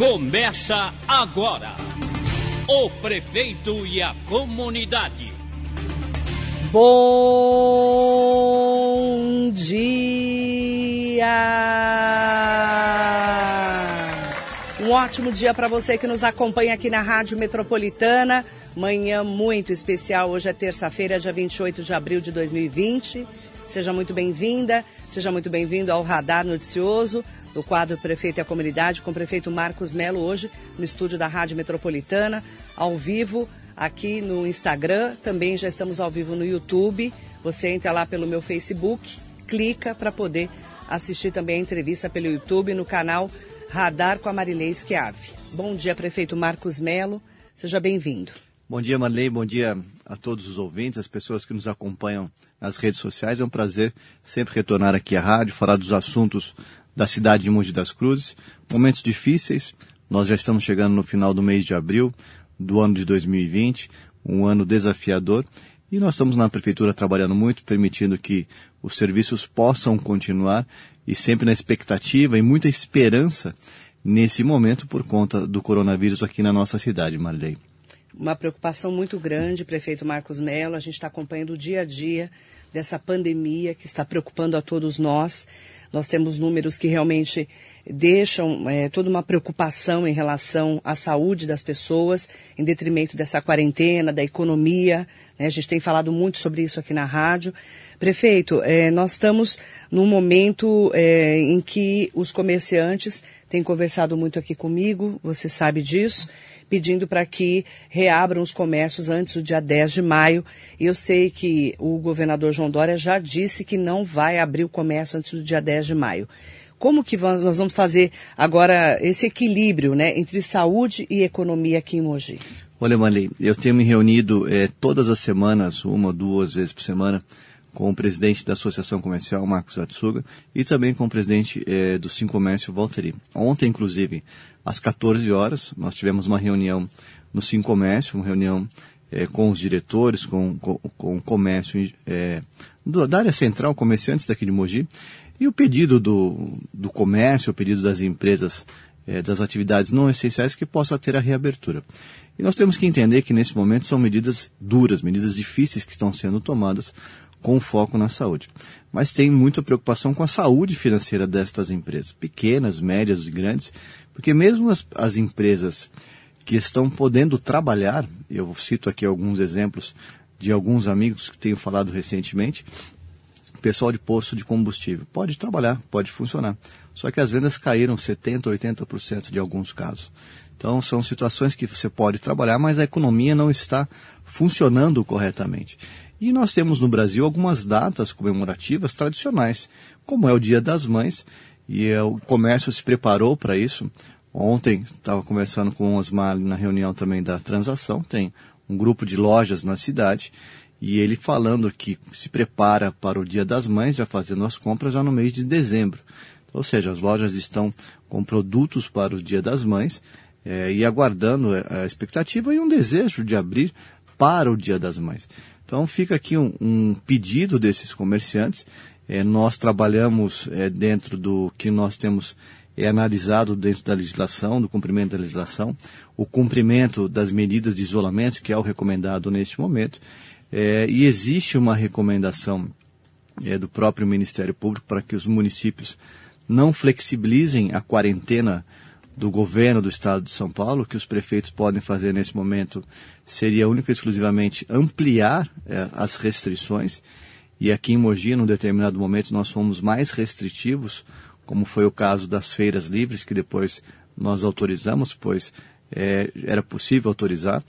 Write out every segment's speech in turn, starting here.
Começa agora. O prefeito e a comunidade. Bom dia! Um ótimo dia para você que nos acompanha aqui na Rádio Metropolitana. Manhã muito especial. Hoje é terça-feira, dia 28 de abril de 2020. Seja muito bem-vinda, seja muito bem-vindo ao Radar Noticioso do quadro Prefeito e a Comunidade com o prefeito Marcos Melo hoje no estúdio da Rádio Metropolitana, ao vivo aqui no Instagram, também já estamos ao vivo no YouTube. Você entra lá pelo meu Facebook, clica para poder assistir também a entrevista pelo YouTube no canal Radar com a Marilei Schiave. Bom dia, prefeito Marcos Melo. Seja bem-vindo. Bom dia, Marley. Bom dia a todos os ouvintes, as pessoas que nos acompanham nas redes sociais. É um prazer sempre retornar aqui à rádio, falar dos assuntos da cidade de Mogi das Cruzes. Momentos difíceis. Nós já estamos chegando no final do mês de abril do ano de 2020, um ano desafiador. E nós estamos na prefeitura trabalhando muito, permitindo que os serviços possam continuar e sempre na expectativa e muita esperança nesse momento por conta do coronavírus aqui na nossa cidade, Marley uma preocupação muito grande, prefeito Marcos Mello. A gente está acompanhando o dia a dia dessa pandemia que está preocupando a todos nós. Nós temos números que realmente deixam é, toda uma preocupação em relação à saúde das pessoas, em detrimento dessa quarentena, da economia. Né? A gente tem falado muito sobre isso aqui na rádio. Prefeito, é, nós estamos num momento é, em que os comerciantes têm conversado muito aqui comigo, você sabe disso pedindo para que reabram os comércios antes do dia 10 de maio. E eu sei que o governador João Dória já disse que não vai abrir o comércio antes do dia 10 de maio. Como que nós vamos fazer agora esse equilíbrio né, entre saúde e economia aqui em Mogi? Olha, Marley, eu tenho me reunido é, todas as semanas, uma duas vezes por semana, com o presidente da Associação Comercial, Marcos Atsuga, e também com o presidente é, do Sim Comércio, Valtteri. Ontem, inclusive, às 14 horas, nós tivemos uma reunião no Sim Comércio, uma reunião é, com os diretores, com, com, com o comércio é, do, da área central, comerciantes daqui de Mogi, e o pedido do, do comércio, o pedido das empresas, das atividades não essenciais que possa ter a reabertura. E nós temos que entender que nesse momento são medidas duras, medidas difíceis que estão sendo tomadas com foco na saúde. Mas tem muita preocupação com a saúde financeira destas empresas, pequenas, médias e grandes, porque mesmo as, as empresas que estão podendo trabalhar, eu cito aqui alguns exemplos de alguns amigos que tenho falado recentemente, pessoal de posto de combustível pode trabalhar, pode funcionar. Só que as vendas caíram 70%, 80% de alguns casos. Então são situações que você pode trabalhar, mas a economia não está funcionando corretamente. E nós temos no Brasil algumas datas comemorativas tradicionais, como é o Dia das Mães, e é, o comércio se preparou para isso. Ontem estava conversando com o Osmar na reunião também da transação, tem um grupo de lojas na cidade, e ele falando que se prepara para o Dia das Mães, já fazendo as compras já no mês de dezembro. Ou seja, as lojas estão com produtos para o Dia das Mães é, e aguardando a expectativa e um desejo de abrir para o Dia das Mães. Então fica aqui um, um pedido desses comerciantes. É, nós trabalhamos é, dentro do que nós temos é, analisado dentro da legislação, do cumprimento da legislação, o cumprimento das medidas de isolamento, que é o recomendado neste momento. É, e existe uma recomendação é, do próprio Ministério Público para que os municípios não flexibilizem a quarentena do governo do estado de São Paulo, que os prefeitos podem fazer nesse momento seria única e exclusivamente ampliar é, as restrições. E aqui em Mogi, num determinado momento, nós fomos mais restritivos, como foi o caso das feiras livres, que depois nós autorizamos, pois é, era possível autorizar.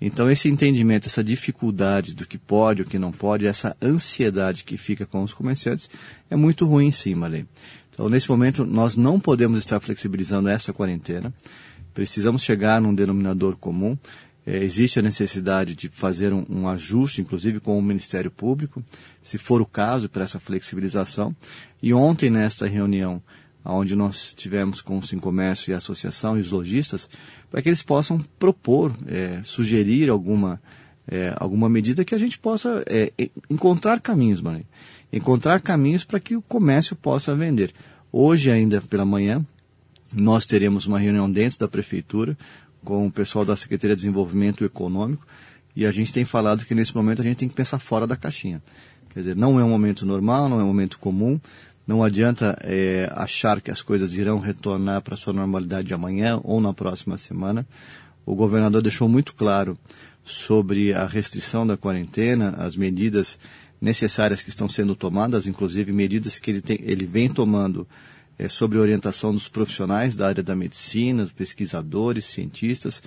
Então, esse entendimento, essa dificuldade do que pode, o que não pode, essa ansiedade que fica com os comerciantes, é muito ruim sim, Malê. Então, nesse momento, nós não podemos estar flexibilizando essa quarentena. Precisamos chegar num denominador comum. É, existe a necessidade de fazer um, um, ajuste, inclusive com o Ministério Público, se for o caso, para essa flexibilização. E ontem, nesta reunião, onde nós tivemos com o Sim Comércio e a Associação e os lojistas, para que eles possam propor, é, sugerir alguma, é, alguma medida que a gente possa é, encontrar caminhos, Maria encontrar caminhos para que o comércio possa vender. Hoje, ainda pela manhã, nós teremos uma reunião dentro da prefeitura com o pessoal da Secretaria de Desenvolvimento Econômico e a gente tem falado que nesse momento a gente tem que pensar fora da caixinha. Quer dizer, não é um momento normal, não é um momento comum, não adianta é, achar que as coisas irão retornar para sua normalidade amanhã ou na próxima semana. O governador deixou muito claro sobre a restrição da quarentena, as medidas necessárias que estão sendo tomadas, inclusive medidas que ele, tem, ele vem tomando é, sobre orientação dos profissionais da área da medicina, dos pesquisadores, cientistas,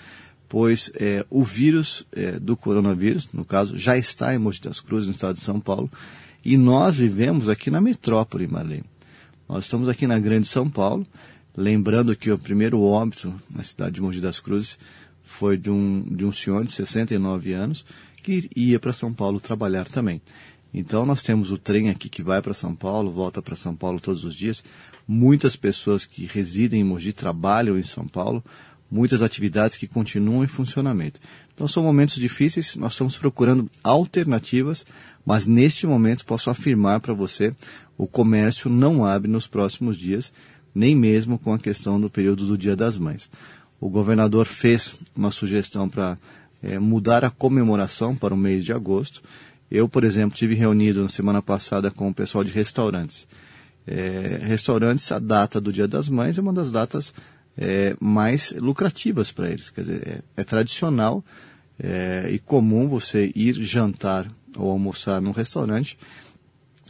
pois é, o vírus é, do coronavírus, no caso, já está em Mogi das Cruzes, no estado de São Paulo, e nós vivemos aqui na metrópole, Marlene. Nós estamos aqui na Grande São Paulo, lembrando que o primeiro óbito na cidade de Mogi das Cruzes foi de um, de um senhor de 69 anos que ia para São Paulo trabalhar também. Então nós temos o trem aqui que vai para São Paulo, volta para São Paulo todos os dias. Muitas pessoas que residem em Mogi trabalham em São Paulo, muitas atividades que continuam em funcionamento. Então são momentos difíceis, nós estamos procurando alternativas, mas neste momento posso afirmar para você, o comércio não abre nos próximos dias, nem mesmo com a questão do período do Dia das Mães. O governador fez uma sugestão para é, mudar a comemoração para o mês de agosto eu, por exemplo, tive reunido na semana passada com o pessoal de restaurantes. É, restaurantes, a data do Dia das Mães é uma das datas é, mais lucrativas para eles. Quer dizer, é, é tradicional é, e comum você ir jantar ou almoçar num restaurante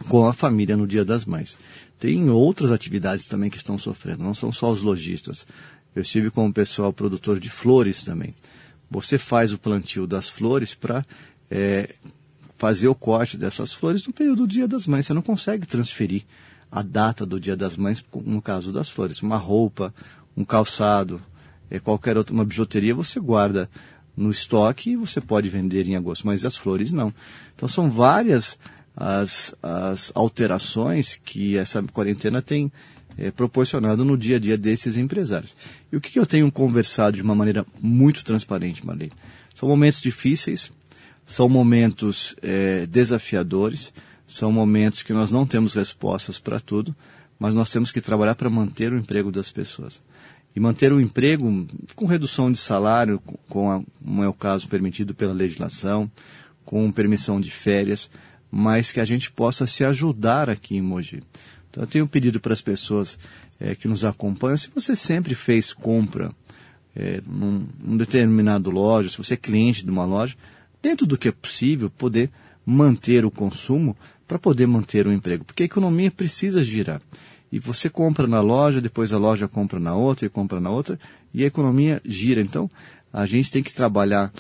com a família no Dia das Mães. Tem outras atividades também que estão sofrendo, não são só os lojistas. Eu estive com o pessoal produtor de flores também. Você faz o plantio das flores para é, fazer o corte dessas flores no período do Dia das Mães. Você não consegue transferir a data do Dia das Mães, no caso das flores. Uma roupa, um calçado, é, qualquer outra, uma bijuteria, você guarda no estoque e você pode vender em agosto, mas as flores não. Então são várias as, as alterações que essa quarentena tem é, proporcionado no dia a dia desses empresários. E o que, que eu tenho conversado de uma maneira muito transparente, Marley? São momentos difíceis, são momentos é, desafiadores, são momentos que nós não temos respostas para tudo, mas nós temos que trabalhar para manter o emprego das pessoas. E manter o emprego com redução de salário, com a, como é o caso permitido pela legislação, com permissão de férias, mas que a gente possa se ajudar aqui em Mogi. Então eu tenho um pedido para as pessoas é, que nos acompanham, se você sempre fez compra é, num, num determinado loja, se você é cliente de uma loja, dentro do que é possível, poder manter o consumo para poder manter o emprego. Porque a economia precisa girar. E você compra na loja, depois a loja compra na outra e compra na outra, e a economia gira. Então, a gente tem que trabalhar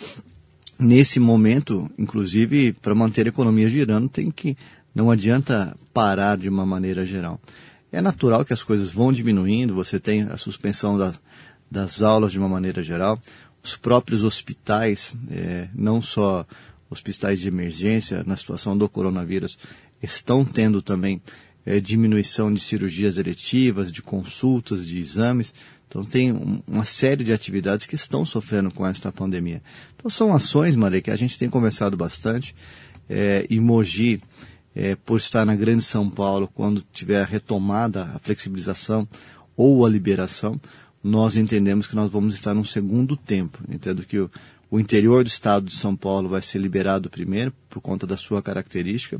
nesse momento, inclusive, para manter a economia girando, tem que não adianta parar de uma maneira geral. É natural que as coisas vão diminuindo, você tem a suspensão da, das aulas de uma maneira geral, os próprios hospitais, é, não só hospitais de emergência na situação do coronavírus, estão tendo também é, diminuição de cirurgias eletivas, de consultas, de exames. Então tem um, uma série de atividades que estão sofrendo com esta pandemia. Então são ações, Maria, que a gente tem conversado bastante. É, e Mogi, é, por estar na Grande São Paulo, quando tiver retomada a flexibilização ou a liberação, nós entendemos que nós vamos estar num segundo tempo. Entendo que o, o interior do estado de São Paulo vai ser liberado primeiro, por conta da sua característica.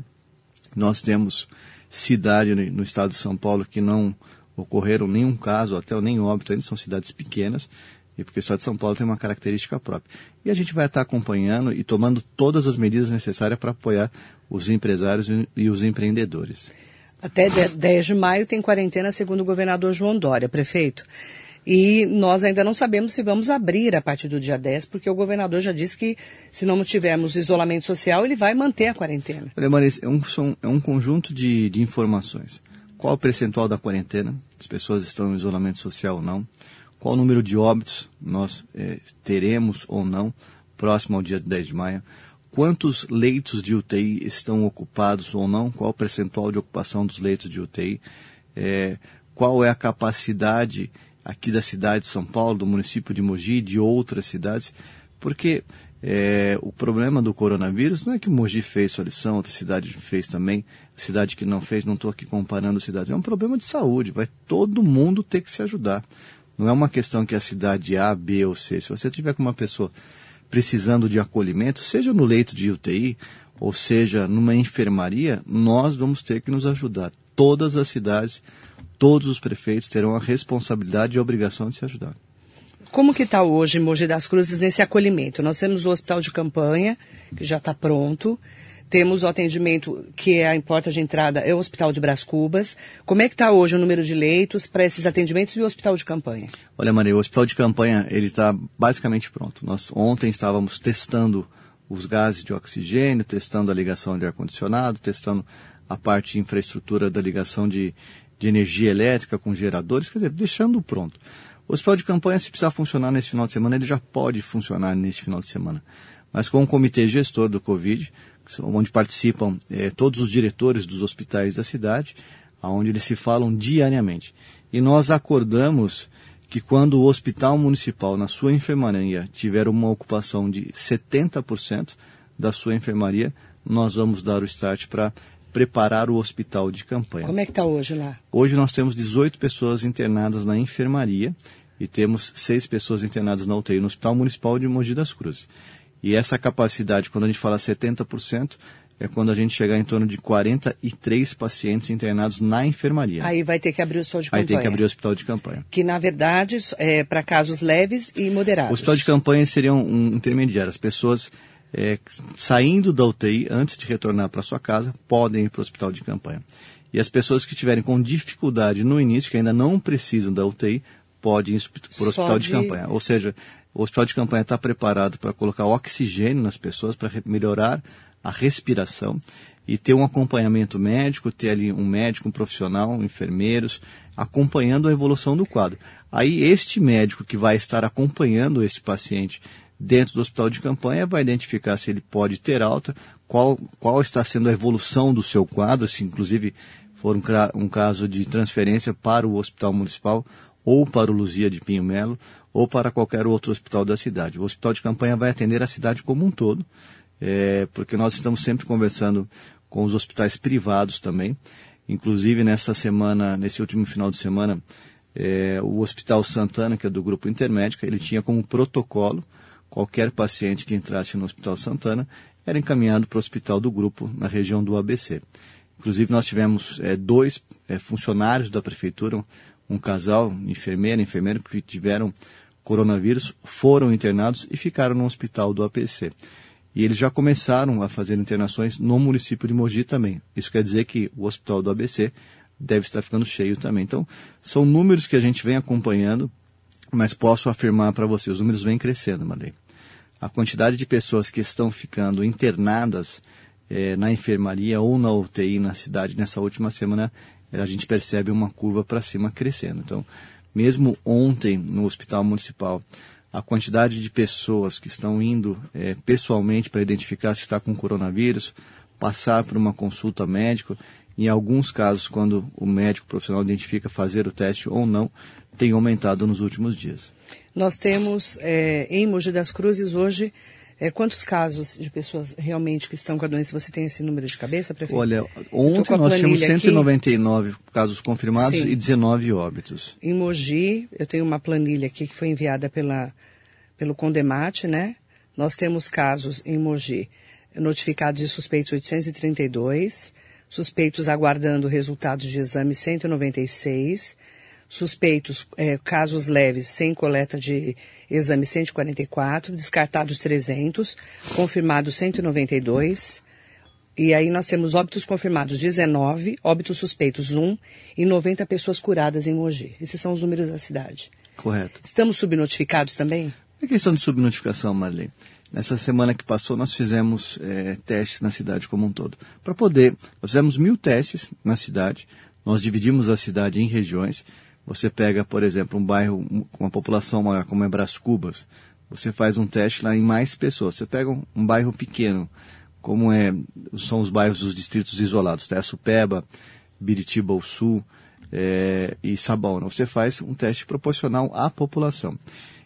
Nós temos cidade no, estado de São Paulo que não ocorreram nenhum caso, até nem óbito ainda, são cidades pequenas, e porque o estado de São Paulo tem uma característica própria. E a gente vai estar acompanhando e tomando todas as medidas necessárias para apoiar os empresários e os empreendedores. Até 10 de maio tem quarentena, segundo o governador João Dória, prefeito. E nós ainda não sabemos se vamos abrir a partir do dia 10, porque o governador já disse que se não tivermos isolamento social, ele vai manter a quarentena. Olha, Marisa, é um, é um conjunto de, de informações. Qual o percentual da quarentena? As pessoas estão em isolamento social ou não? Qual o número de óbitos nós é, teremos ou não próximo ao dia 10 de maio? Quantos leitos de UTI estão ocupados ou não? Qual o percentual de ocupação dos leitos de UTI? É, qual é a capacidade aqui da cidade de São Paulo, do município de Mogi, de outras cidades, porque é, o problema do coronavírus não é que Mogi fez sua lição, outra cidade fez também, cidade que não fez, não estou aqui comparando cidades, é um problema de saúde, vai todo mundo ter que se ajudar. Não é uma questão que a cidade A, B ou C. Se você tiver com uma pessoa precisando de acolhimento, seja no leito de UTI ou seja numa enfermaria, nós vamos ter que nos ajudar. Todas as cidades, todos os prefeitos terão a responsabilidade e a obrigação de se ajudar. Como que está hoje Mogi das Cruzes nesse acolhimento? Nós temos o hospital de campanha, que já está pronto. Temos o atendimento, que é a porta de entrada, é o Hospital de Brás Cubas. Como é que está hoje o número de leitos para esses atendimentos e o hospital de campanha? Olha, Maria, o hospital de campanha ele está basicamente pronto. Nós ontem estávamos testando os gases de oxigênio, testando a ligação de ar-condicionado, testando a parte de infraestrutura da ligação de, de energia elétrica com geradores, quer dizer, deixando pronto. O hospital de campanha, se precisar funcionar nesse final de semana, ele já pode funcionar nesse final de semana. Mas com o comitê gestor do Covid, onde participam eh, todos os diretores dos hospitais da cidade, onde eles se falam diariamente. E nós acordamos que quando o hospital municipal, na sua enfermaria, tiver uma ocupação de 70% da sua enfermaria, nós vamos dar o start para preparar o hospital de campanha. Como é que está hoje lá? Hoje nós temos 18 pessoas internadas na enfermaria e temos seis pessoas internadas na UTI no Hospital Municipal de Mogi das Cruzes. E essa capacidade, quando a gente fala 70%, é quando a gente chegar em torno de 43 pacientes internados na enfermaria. Aí vai ter que abrir o hospital de Aí campanha. tem que abrir o hospital de campanha. Que, na verdade, é para casos leves e moderados. O hospital de campanha seria um, um intermediário. As pessoas é, saindo da UTI, antes de retornar para sua casa, podem ir para o hospital de campanha. E as pessoas que estiverem com dificuldade no início, que ainda não precisam da UTI, podem ir para o hospital de... de campanha. Ou seja, o hospital de campanha está preparado para colocar oxigênio nas pessoas, para melhorar a respiração e ter um acompanhamento médico, ter ali um médico, um profissional, enfermeiros, acompanhando a evolução do quadro. Aí este médico que vai estar acompanhando esse paciente dentro do hospital de campanha vai identificar se ele pode ter alta, qual, qual está sendo a evolução do seu quadro, se inclusive for um, um caso de transferência para o hospital municipal ou para o Luzia de Pinho Melo ou para qualquer outro hospital da cidade. O hospital de campanha vai atender a cidade como um todo, é, porque nós estamos sempre conversando com os hospitais privados também. Inclusive nessa semana, nesse último final de semana, é, o Hospital Santana, que é do Grupo Intermédica, ele tinha como protocolo qualquer paciente que entrasse no Hospital Santana era encaminhado para o hospital do grupo na região do ABC. Inclusive nós tivemos é, dois é, funcionários da prefeitura, um casal, enfermeira, enfermeiro, que tiveram coronavírus, foram internados e ficaram no hospital do APC. E eles já começaram a fazer internações no município de Mogi também. Isso quer dizer que o hospital do ABC deve estar ficando cheio também. Então, são números que a gente vem acompanhando, mas posso afirmar para você, os números vêm crescendo, Marley. A quantidade de pessoas que estão ficando internadas eh, na enfermaria ou na UTI na cidade nessa última semana, eh, a gente percebe uma curva para cima crescendo. Então, mesmo ontem no hospital municipal, a quantidade de pessoas que estão indo é, pessoalmente para identificar se está com coronavírus, passar por uma consulta médica, em alguns casos, quando o médico profissional identifica fazer o teste ou não, tem aumentado nos últimos dias. Nós temos é, em Mogi das Cruzes hoje é, quantos casos de pessoas realmente que estão com a doença? Você tem esse número de cabeça, prefeito? Olha, ontem nós tínhamos 199 aqui. casos confirmados Sim. e 19 óbitos. Em Mogi, eu tenho uma planilha aqui que foi enviada pela, pelo Condemate, né? Nós temos casos em Mogi notificados de suspeitos 832, suspeitos aguardando resultados de exame 196, suspeitos, é, casos leves sem coleta de exame 144, descartados 300, confirmados 192. E aí nós temos óbitos confirmados 19, óbitos suspeitos 1 e 90 pessoas curadas em Mogi. Esses são os números da cidade. Correto. Estamos subnotificados também? É questão de subnotificação, Marlene. Nessa semana que passou, nós fizemos é, testes na cidade como um todo. Para poder, nós fizemos mil testes na cidade, nós dividimos a cidade em regiões, você pega, por exemplo, um bairro com uma população maior, como é Brás Cubas, você faz um teste lá em mais pessoas. Você pega um, um bairro pequeno, como é, são os bairros dos distritos isolados, Supeba, Biritiba ao Sul é, e Sabão. Você faz um teste proporcional à população.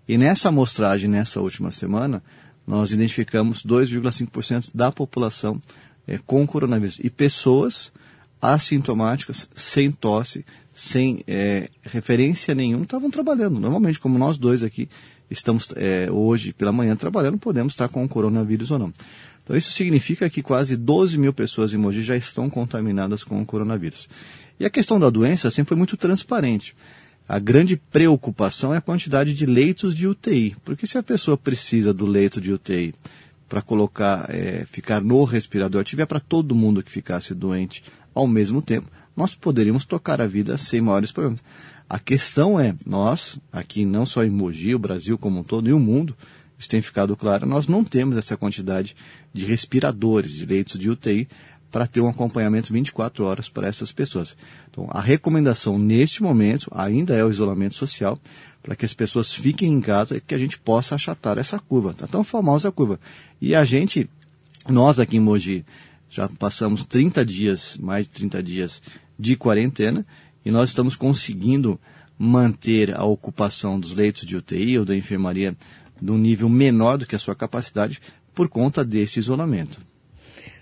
E nessa amostragem, nessa última semana, nós identificamos 2,5% da população é, com coronavírus. E pessoas assintomáticas, sem tosse, sem é, referência nenhuma, estavam trabalhando. Normalmente, como nós dois aqui estamos é, hoje pela manhã trabalhando, podemos estar com o coronavírus ou não. Então, isso significa que quase 12 mil pessoas em Mogi já estão contaminadas com o coronavírus. E a questão da doença sempre foi muito transparente. A grande preocupação é a quantidade de leitos de UTI, porque se a pessoa precisa do leito de UTI para colocar, é, ficar no respirador, tiver para todo mundo que ficasse doente ao mesmo tempo, nós poderíamos tocar a vida sem maiores problemas. A questão é, nós, aqui não só em Mogi, o Brasil como um todo e o mundo, isso tem ficado claro, nós não temos essa quantidade de respiradores, de leitos de UTI para ter um acompanhamento 24 horas para essas pessoas. Então, a recomendação neste momento ainda é o isolamento social, para que as pessoas fiquem em casa e que a gente possa achatar essa curva. Está tão famosa a curva. E a gente, nós aqui em Mogi, já passamos 30 dias, mais de 30 dias de quarentena, e nós estamos conseguindo manter a ocupação dos leitos de UTI ou da enfermaria num nível menor do que a sua capacidade por conta desse isolamento.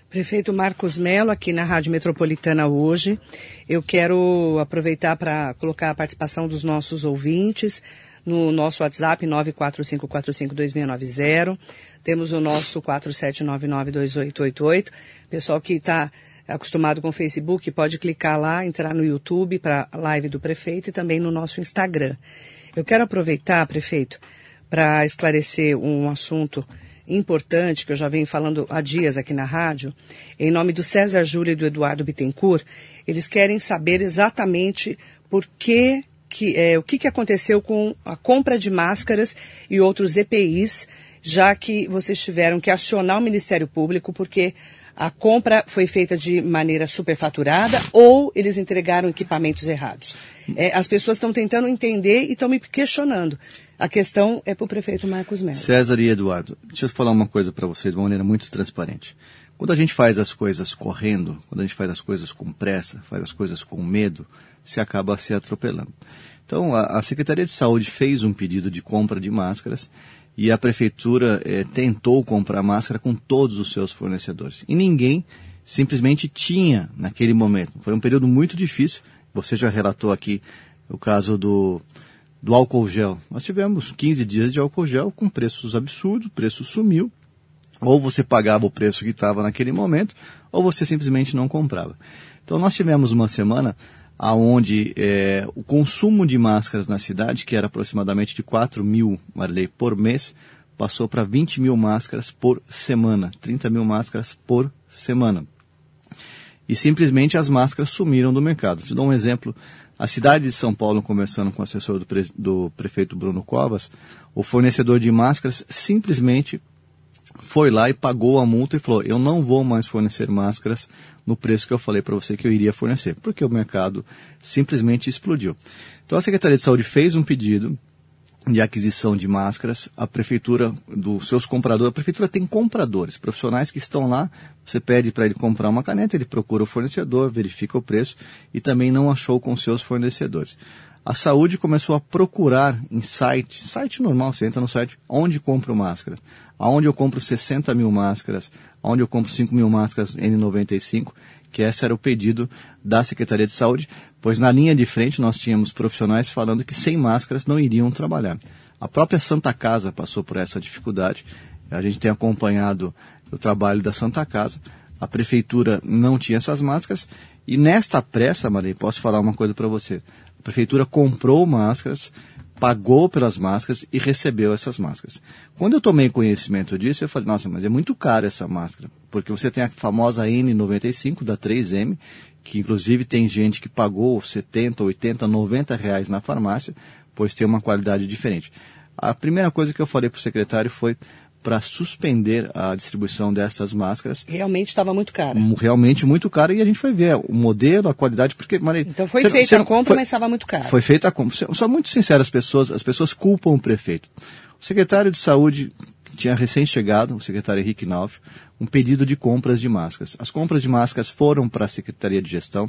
Prefeito Marcos Mello, aqui na Rádio Metropolitana hoje. Eu quero aproveitar para colocar a participação dos nossos ouvintes no nosso WhatsApp 945452690. Temos o nosso 47992888. Pessoal que está acostumado com o Facebook pode clicar lá, entrar no YouTube para a live do prefeito e também no nosso Instagram. Eu quero aproveitar, prefeito, para esclarecer um assunto importante que eu já venho falando há dias aqui na rádio, em nome do César Júlio e do Eduardo Bittencourt, eles querem saber exatamente por que, que é, o que, que aconteceu com a compra de máscaras e outros EPIs, já que vocês tiveram que acionar o Ministério Público porque a compra foi feita de maneira superfaturada ou eles entregaram equipamentos errados. É, as pessoas estão tentando entender e estão me questionando. A questão é para o prefeito Marcos Melo. César e Eduardo, deixa eu falar uma coisa para vocês de uma maneira muito transparente. Quando a gente faz as coisas correndo, quando a gente faz as coisas com pressa, faz as coisas com medo, se acaba se atropelando. Então, a, a Secretaria de Saúde fez um pedido de compra de máscaras e a prefeitura eh, tentou comprar máscara com todos os seus fornecedores. E ninguém simplesmente tinha naquele momento. Foi um período muito difícil. Você já relatou aqui o caso do, do álcool gel. Nós tivemos 15 dias de álcool gel com preços absurdos, o preço sumiu. Ou você pagava o preço que estava naquele momento, ou você simplesmente não comprava. Então nós tivemos uma semana aonde é, o consumo de máscaras na cidade, que era aproximadamente de 4 mil Marley por mês, passou para 20 mil máscaras por semana, 30 mil máscaras por semana. E simplesmente as máscaras sumiram do mercado. Te dou um exemplo a cidade de São Paulo, conversando com o assessor do, pre, do prefeito Bruno Covas, o fornecedor de máscaras simplesmente foi lá e pagou a multa e falou: Eu não vou mais fornecer máscaras no preço que eu falei para você que eu iria fornecer, porque o mercado simplesmente explodiu. Então a Secretaria de Saúde fez um pedido de aquisição de máscaras, a prefeitura, dos seus compradores, a prefeitura tem compradores, profissionais que estão lá, você pede para ele comprar uma caneta, ele procura o fornecedor, verifica o preço e também não achou com seus fornecedores. A saúde começou a procurar em site, site normal, você entra no site, onde compro máscaras, aonde eu compro 60 mil máscaras, aonde eu compro 5 mil máscaras N95, que esse era o pedido da Secretaria de Saúde, pois na linha de frente nós tínhamos profissionais falando que sem máscaras não iriam trabalhar. A própria Santa Casa passou por essa dificuldade. A gente tem acompanhado o trabalho da Santa Casa. A prefeitura não tinha essas máscaras e nesta pressa, Maria, posso falar uma coisa para você. Prefeitura comprou máscaras, pagou pelas máscaras e recebeu essas máscaras. Quando eu tomei conhecimento disso, eu falei, nossa, mas é muito caro essa máscara, porque você tem a famosa N95 da 3M, que inclusive tem gente que pagou 70, 80, 90 reais na farmácia, pois tem uma qualidade diferente. A primeira coisa que eu falei para o secretário foi para suspender a distribuição destas máscaras. Realmente estava muito caro. Realmente muito caro e a gente foi ver o modelo, a qualidade, porque... Maria, então foi feita a compra, foi, mas estava muito caro. Foi feita a compra. Só muito sincero, as pessoas, as pessoas culpam o prefeito. O secretário de saúde tinha recém-chegado, o secretário Henrique Nauf, um pedido de compras de máscaras. As compras de máscaras foram para a Secretaria de Gestão,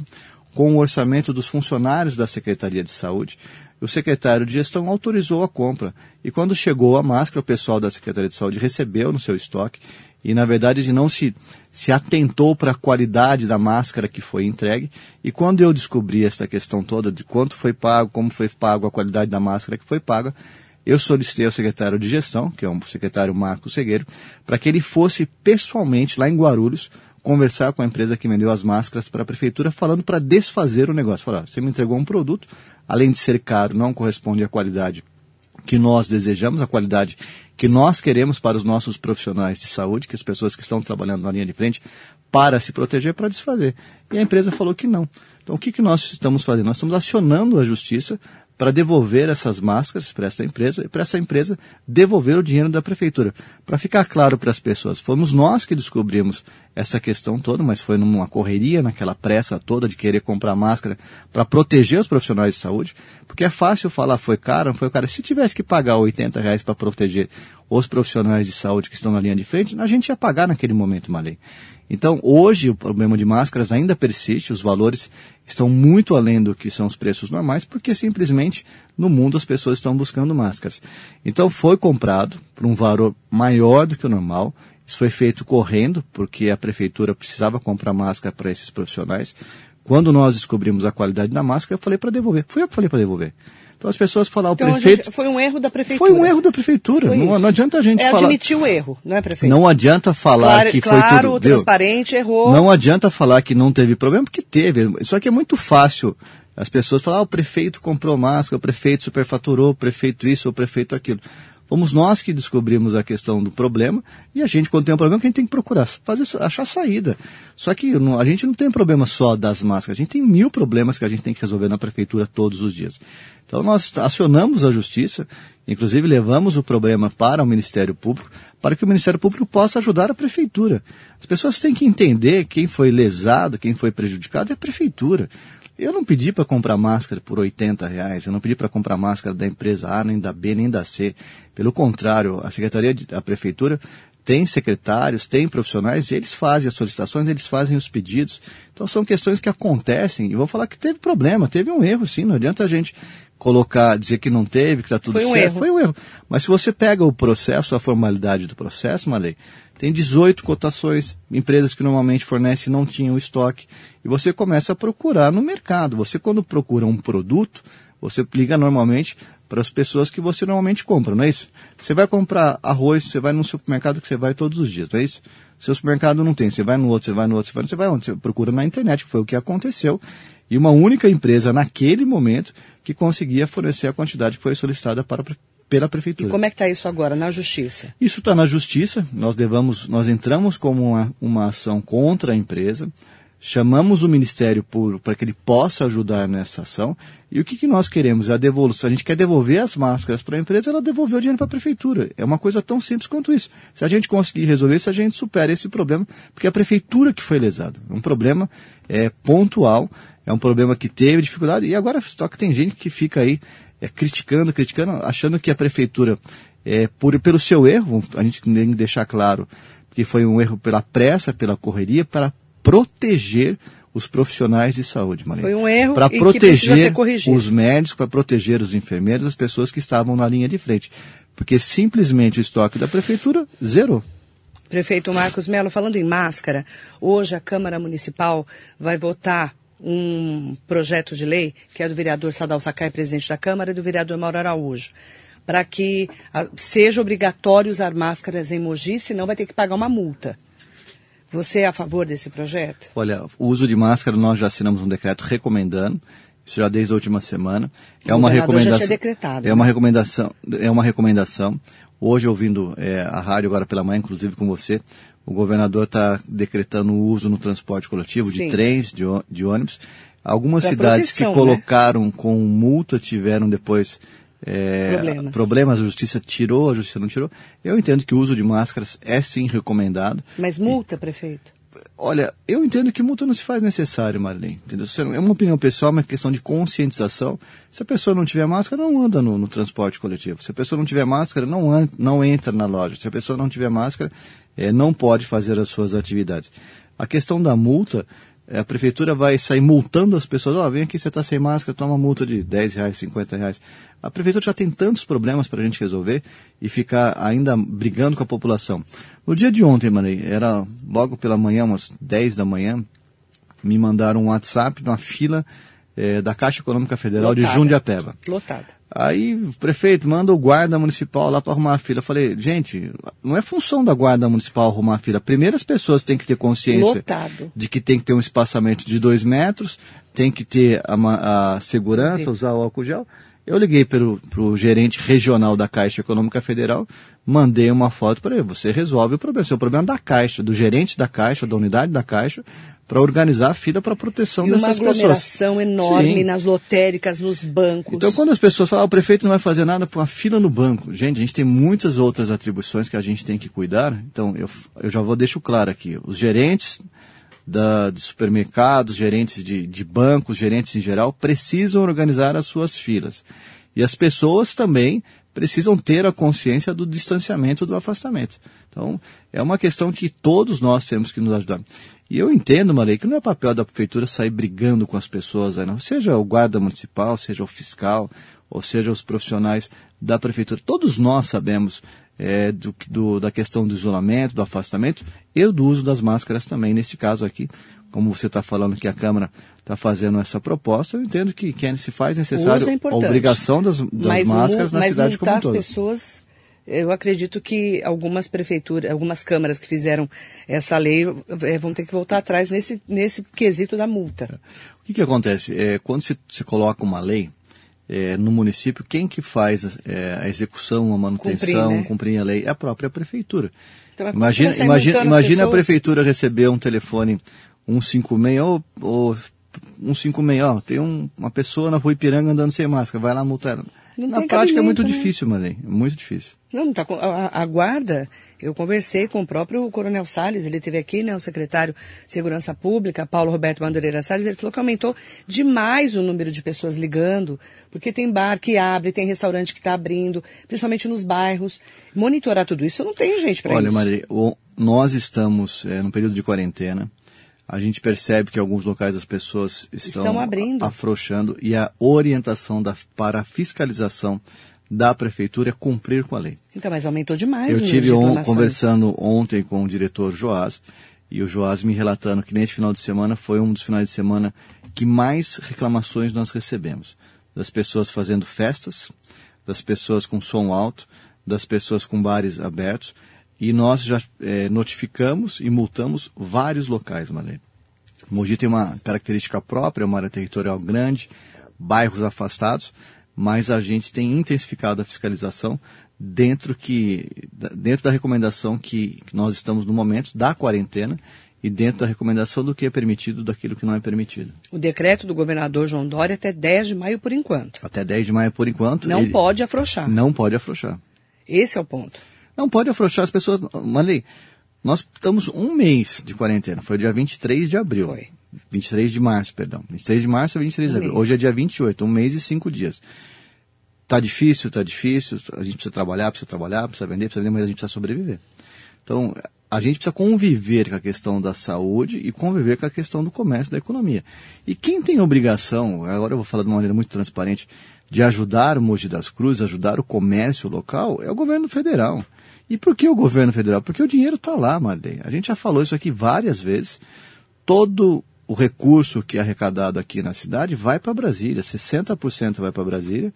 com o orçamento dos funcionários da Secretaria de Saúde, o secretário de gestão autorizou a compra. E quando chegou a máscara, o pessoal da Secretaria de Saúde recebeu no seu estoque e na verdade não se, se atentou para a qualidade da máscara que foi entregue. E quando eu descobri essa questão toda de quanto foi pago, como foi pago, a qualidade da máscara que foi paga, eu solicitei ao secretário de gestão, que é o secretário Marco Segueiro, para que ele fosse pessoalmente lá em Guarulhos conversar com a empresa que vendeu as máscaras para a prefeitura, falando para desfazer o negócio. Falar, você me entregou um produto, além de ser caro, não corresponde à qualidade que nós desejamos, a qualidade que nós queremos para os nossos profissionais de saúde, que as pessoas que estão trabalhando na linha de frente, para se proteger, para desfazer. E a empresa falou que não. Então, o que, que nós estamos fazendo? Nós estamos acionando a justiça para devolver essas máscaras para essa empresa e para essa empresa devolver o dinheiro da prefeitura. Para ficar claro para as pessoas, fomos nós que descobrimos essa questão toda, mas foi numa correria, naquela pressa toda de querer comprar máscara para proteger os profissionais de saúde, porque é fácil falar foi caro, não foi caro. Se tivesse que pagar 80 reais para proteger os profissionais de saúde que estão na linha de frente, a gente ia pagar naquele momento uma lei. Então, hoje o problema de máscaras ainda persiste, os valores estão muito além do que são os preços normais, porque simplesmente no mundo as pessoas estão buscando máscaras. Então, foi comprado por um valor maior do que o normal. Isso foi feito correndo, porque a prefeitura precisava comprar máscara para esses profissionais. Quando nós descobrimos a qualidade da máscara, eu falei para devolver. Foi eu que falei para devolver. Então as pessoas falam, então, o prefeito... Gente, foi um erro da prefeitura. Foi um erro da prefeitura. Não, não, adianta a gente é falar... admitir o erro, não é, prefeito? Não adianta falar claro, que claro, foi tudo... Claro, transparente, Deu? errou. Não adianta falar que não teve problema, porque teve. Só que é muito fácil as pessoas falar, ah, o prefeito comprou máscara, o prefeito superfaturou, o prefeito isso, o prefeito aquilo. Fomos nós que descobrimos a questão do problema e a gente, quando tem um problema, a gente tem que procurar fazer, achar saída. Só que a gente não tem problema só das máscaras, a gente tem mil problemas que a gente tem que resolver na prefeitura todos os dias. Então nós acionamos a justiça, inclusive levamos o problema para o Ministério Público, para que o Ministério Público possa ajudar a prefeitura. As pessoas têm que entender quem foi lesado, quem foi prejudicado é a prefeitura. Eu não pedi para comprar máscara por 80 reais, eu não pedi para comprar máscara da empresa A, nem da B, nem da C. Pelo contrário, a Secretaria, de, a Prefeitura tem secretários, tem profissionais, eles fazem as solicitações, eles fazem os pedidos. Então são questões que acontecem, e vou falar que teve problema, teve um erro sim, não adianta a gente colocar, dizer que não teve, que está tudo Foi um certo. Erro. Foi um erro. Mas se você pega o processo, a formalidade do processo, Malei, tem 18 cotações, empresas que normalmente fornecem não tinham estoque, e você começa a procurar no mercado. Você quando procura um produto, você liga normalmente para as pessoas que você normalmente compra, não é isso? Você vai comprar arroz, você vai num supermercado que você vai todos os dias, não é isso? Seu supermercado não tem, você vai no outro, você vai no outro, você vai, você vai onde? Você procura na internet, que foi o que aconteceu. E uma única empresa naquele momento que conseguia fornecer a quantidade que foi solicitada para pela prefeitura. E como é que está isso agora na justiça? Isso está na justiça. Nós levamos, nós entramos como uma, uma ação contra a empresa. Chamamos o Ministério Público para que ele possa ajudar nessa ação. E o que, que nós queremos? A devolução. A gente quer devolver as máscaras para a empresa, ela devolveu o dinheiro para a prefeitura. É uma coisa tão simples quanto isso. Se a gente conseguir resolver isso, a gente supera esse problema, porque é a prefeitura que foi lesada. É um problema é, pontual, é um problema que teve dificuldade. E agora só que tem gente que fica aí é, criticando, criticando, achando que a prefeitura, é, por, pelo seu erro, a gente tem que deixar claro que foi um erro pela pressa, pela correria, para proteger os profissionais de saúde, Maria. Foi um erro para proteger os médicos, para proteger os enfermeiros, as pessoas que estavam na linha de frente. Porque simplesmente o estoque da prefeitura zerou. Prefeito Marcos Melo, falando em máscara, hoje a Câmara Municipal vai votar um projeto de lei, que é do vereador Sadal Sakai, presidente da Câmara, e do vereador Mauro Araújo, para que seja obrigatório usar máscaras em Mogi, senão vai ter que pagar uma multa. Você é a favor desse projeto? Olha, o uso de máscara, nós já assinamos um decreto recomendando, isso já desde a última semana. É uma recomendação. Já tinha decretado, é né? uma recomendação. É uma recomendação. Hoje, ouvindo é, a rádio agora pela manhã, inclusive com você, o governador está decretando o uso no transporte coletivo Sim. de trens, de, de ônibus. Algumas Pra cidades que colocaram né? com multa tiveram depois é, problemas. problemas. A justiça tirou, a justiça não tirou. Eu entendo que o uso de máscaras é sim recomendado. Mas multa, e, prefeito? Olha, eu entendo que multa não se faz necessário, Marlene. Entendeu? É uma opinião pessoal, mas questão de conscientização. Se a pessoa não tiver máscara, não anda no, no transporte coletivo. Se a pessoa não tiver máscara, não, an, não entra na loja. Se a pessoa não tiver máscara, é, não pode fazer as suas atividades. A questão da multa, a prefeitura vai sair multando as pessoas, ó, oh, vem aqui, você está sem máscara, toma multa de 10 reais, 50 reais. A prefeitura já tem tantos problemas para a gente resolver e ficar ainda brigando com a população. No dia de ontem, Manei, era logo pela manhã, umas 10 da manhã, me mandaram um WhatsApp de uma fila é, da Caixa Econômica Federal Lotada. de Jundiapeba. Lotada. Aí o prefeito manda o guarda municipal lá para arrumar a fila. Eu falei, gente, não é função da guarda municipal arrumar a fila. Primeiro as pessoas têm que ter consciência Lotado. de que tem que ter um espaçamento de dois metros, tem que ter a, a segurança, Sim. usar o álcool gel. Eu liguei para o gerente regional da Caixa Econômica Federal, mandei uma foto para ele. Você resolve o problema. Esse é o problema da Caixa, do gerente da Caixa, da unidade da Caixa, para organizar a fila para proteção e dessas pessoas. uma aglomeração enorme Sim. nas lotéricas, nos bancos. Então, quando as pessoas falam, ah, o prefeito não vai fazer nada para uma fila no banco. Gente, a gente tem muitas outras atribuições que a gente tem que cuidar. Então, eu, eu já vou deixar claro aqui. Os gerentes da, de supermercados, gerentes de, de bancos, gerentes em geral, precisam organizar as suas filas. E as pessoas também precisam ter a consciência do distanciamento, do afastamento. Então, é uma questão que todos nós temos que nos ajudar. E eu entendo, Marei, que não é papel da prefeitura sair brigando com as pessoas, não. seja o guarda municipal, seja o fiscal, ou seja os profissionais da prefeitura. Todos nós sabemos é, do, do, da questão do isolamento, do afastamento e do uso das máscaras também. Neste caso aqui, como você está falando que a Câmara está fazendo essa proposta, eu entendo que, que se faz necessário é a obrigação das, das mas, máscaras na cidade como um todo. As pessoas, eu acredito que algumas prefeituras, algumas câmaras que fizeram essa lei é, vão ter que voltar atrás nesse, nesse quesito da multa. O que, que acontece? É, quando se, se coloca uma lei, é, no município, quem que faz é, a execução, a manutenção, cumprir, né? cumprir, a lei? É a própria prefeitura. Então, imagina imagina, imagina a prefeitura receber um telefone 156 ou, ou 156, ó, tem um, uma pessoa na rua Ipiranga andando sem máscara, vai lá multar ela. Não Na prática é muito né? difícil, Marlene, é muito difícil. Não, tá, a, a, guarda, eu conversei com o próprio Coronel Salles, ele teve aqui, né, o secretário de Segurança Pública, Paulo Roberto Madureira Salles, ele falou que aumentou demais o número de pessoas ligando, porque tem bar que abre, tem restaurante que está abrindo, principalmente nos bairros. Monitorar tudo isso, não tem gente para isso. Olha, Maria, nós estamos é, no período de quarentena, a gente percebe que em alguns locais as pessoas estão, estão abrindo. afrouxando e a orientação da, para a fiscalização da prefeitura é cumprir com a lei. Então, mas aumentou demais. Eu tive on, conversando ontem com o diretor Joás e o Joás me relatando que nesse final de semana foi um dos finais de semana que mais reclamações nós recebemos das pessoas fazendo festas, das pessoas com som alto, das pessoas com bares abertos e nós já é, notificamos e multamos vários locais, Malene. Mogi tem uma característica própria, uma área territorial grande, bairros afastados, mas a gente tem intensificado a fiscalização dentro, que, dentro da recomendação que, que nós estamos no momento da quarentena e dentro da recomendação do que é permitido daquilo que não é permitido. O decreto do governador João Dória até 10 de maio por enquanto. Até 10 de maio por enquanto. Não pode afrouxar. Não pode afrouxar. Esse é o ponto. Não pode afrouxar as pessoas. Malei, nós estamos um mês de quarentena. Foi dia 23 de abril. Foi. 23 de março, perdão. 23 de março a 23 um de abril. Mês. Hoje é dia 28, um mês e cinco dias. Tá difícil, tá difícil. A gente precisa trabalhar, precisa trabalhar, precisa vender, precisa vender, mas a gente precisa sobreviver. Então, a gente precisa conviver com a questão da saúde e conviver com a questão do comércio, da economia. E quem tem obrigação, agora eu vou falar de uma maneira muito transparente, de ajudar o Mogi das Cruzes, ajudar o comércio local, é o governo federal. E por que o governo federal? Porque o dinheiro está lá, Madei. A gente já falou isso aqui várias vezes. Todo o recurso que é arrecadado aqui na cidade vai para Brasília. 60% vai para Brasília,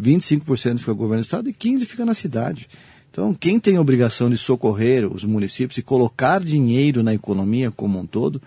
25% fica o governo do estado e 15% fica na cidade. Então, quem tem a obrigação de socorrer os municípios e colocar dinheiro na economia como um todo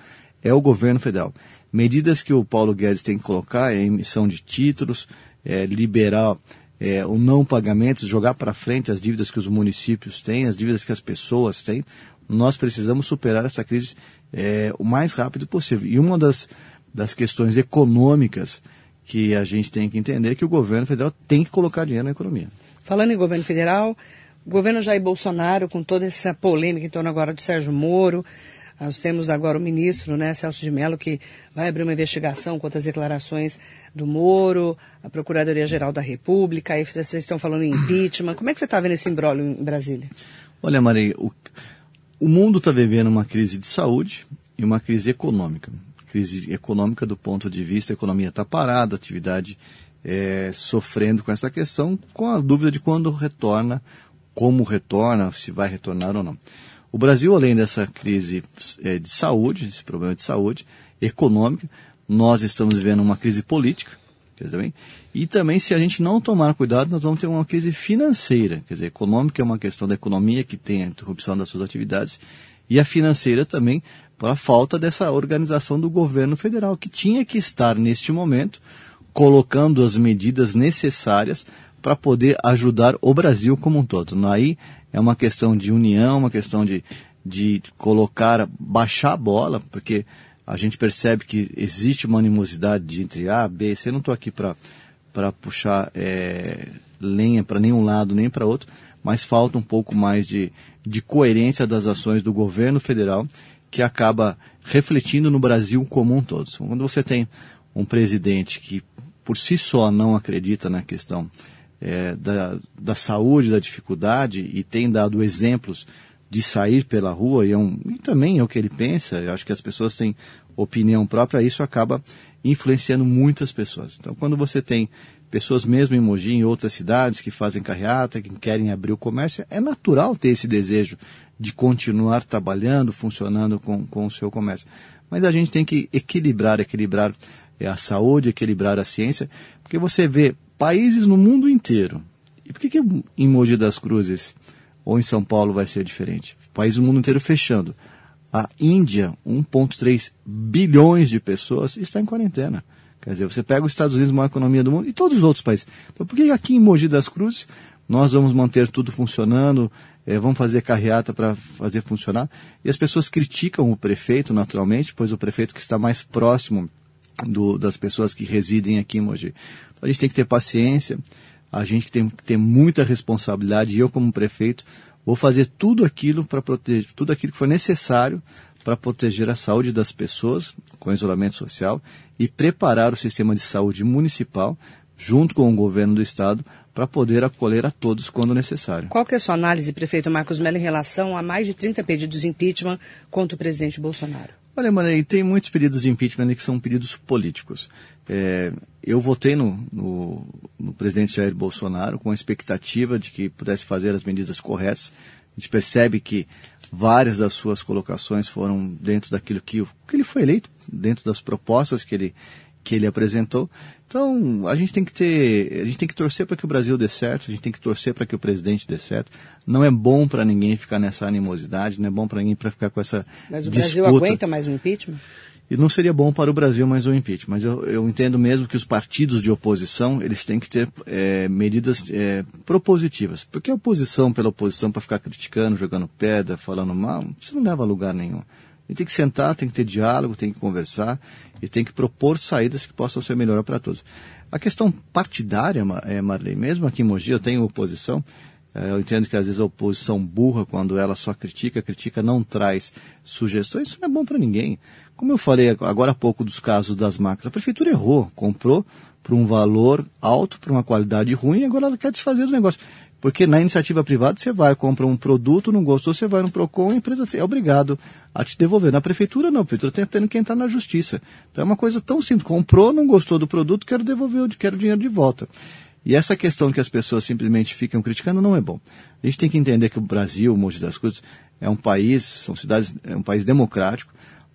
é o governo federal. Medidas que o Paulo Guedes tem que colocar é emissão de títulos, é, liberar é, o não pagamento, jogar para frente as dívidas que os municípios têm, as dívidas que as pessoas têm. Nós precisamos superar essa crise é, o mais rápido possível. E uma das, das questões econômicas que a gente tem que entender é que o governo federal tem que colocar dinheiro na economia. Falando em governo federal, o governo Jair Bolsonaro, com toda essa polêmica em torno agora do Sérgio Moro, nós temos agora o ministro, né, Celso de Mello, que vai abrir uma investigação contra as declarações do Moro, a Procuradoria-Geral da República, aí vocês estão falando em impeachment. Como é que você está vendo esse embrólio em Brasília? Olha, Maria, o, o mundo está vivendo uma crise de saúde e uma crise econômica. crise econômica do ponto de vista a economia está parada, a atividade é, sofrendo com essa questão, com a dúvida de quando retorna, como retorna, se vai retornar ou não. O Brasil, além dessa crise é, de saúde, esse problema de saúde econômica, nós estamos vivendo uma crise política, quer dizer, e também se a gente não tomar cuidado, nós vamos ter uma crise financeira, quer dizer, econômica é uma questão da economia que tem a interrupção das suas atividades, e a financeira também a falta dessa organização do governo federal, que tinha que estar neste momento colocando as medidas necessárias para poder ajudar o Brasil como um todo. Aí é uma questão de união, uma questão de, de colocar, baixar a bola, porque a gente percebe que existe uma animosidade entre A, B, C. Eu não estou aqui para puxar é, lenha para nenhum lado nem para outro, mas falta um pouco mais de, de coerência das ações do governo federal que acaba refletindo no Brasil como um todo. Quando você tem um presidente que por si só não acredita na questão é, da, da saúde, da dificuldade e tem dado exemplos de sair pela rua e, é um, e também é o que ele pensa, eu acho que as pessoas têm opinião própria, isso acaba influenciando muitas pessoas. Então, quando você tem pessoas mesmo em Mogi, em outras cidades, que fazem carreata, que querem abrir o comércio, é natural ter esse desejo de continuar trabalhando, funcionando com, com o seu comércio. Mas a gente tem que equilibrar, equilibrar é, a saúde, equilibrar a ciência, porque você vê países no mundo inteiro. E por que, que em Mogi das Cruzes ou em São Paulo vai ser diferente? Países do mundo inteiro fechando. A Índia, 1,3 bilhões de pessoas, está em quarentena. Quer dizer, você pega os Estados Unidos, maior economia do mundo, e todos os outros países. Então, por que aqui em Mogi das Cruzes nós vamos manter tudo funcionando, é, vamos fazer carreata para fazer funcionar? E as pessoas criticam o prefeito, naturalmente, pois o prefeito que está mais próximo do, das pessoas que residem aqui em Mogi. Então, a gente tem que ter paciência, a gente tem que ter muita responsabilidade, e eu como prefeito vou fazer tudo aquilo para proteger, tudo aquilo que for necessário para proteger a saúde das pessoas com isolamento social e preparar o sistema de saúde municipal junto com o governo do estado para poder acolher a todos quando necessário. Qual que é a sua análise, prefeito Marcos Mello, em relação a mais de 30 pedidos de impeachment contra o presidente Bolsonaro? Olha, Mané, tem muitos pedidos de impeachment que são pedidos políticos. É, eu votei no, no, no, presidente Jair Bolsonaro com a expectativa de que pudesse fazer as medidas corretas. A gente percebe que várias das suas colocações foram dentro daquilo que, que ele foi eleito, dentro das propostas que ele, que ele apresentou. Então, a gente tem que ter, a gente tem que torcer para que o Brasil dê certo, a gente tem que torcer para que o presidente dê certo. Não é bom para ninguém ficar nessa animosidade, não é bom para ninguém para ficar com essa Mas o disputa. Brasil aguenta mais um impeachment? E não seria bom para o Brasil mais um impeachment. Mas eu, eu entendo mesmo que os partidos de oposição, eles têm que ter é, medidas é, propositivas. Porque a oposição pela oposição, para ficar criticando, jogando pedra, falando mal, isso não leva a lugar nenhum. A gente tem que sentar, tem que ter diálogo, tem que conversar e tem que propor saídas que possam ser melhor para todos. A questão partidária, é, Marley, mesmo aqui em Mogi eu tenho oposição, é, eu entendo que às vezes a oposição burra, quando ela só critica, critica, não traz sugestões, isso não é bom para ninguém. Como eu falei agora há pouco dos casos das máquinas, a prefeitura errou, comprou por um valor alto, por uma qualidade ruim, e agora ela quer desfazer do negócio. Porque na iniciativa privada você vai, compra um produto, não gostou, você vai no PROCON, a empresa é obrigado a te devolver. Na prefeitura não, a prefeitura tem tendo que entrar na justiça. Então é uma coisa tão simples, comprou, não gostou do produto, quero devolver, quero dinheiro de volta. E essa questão que as pessoas simplesmente ficam criticando não é bom. A gente tem que entender que o Brasil, o Monte das Cruzes, é um país, são cidades, é um país democrático.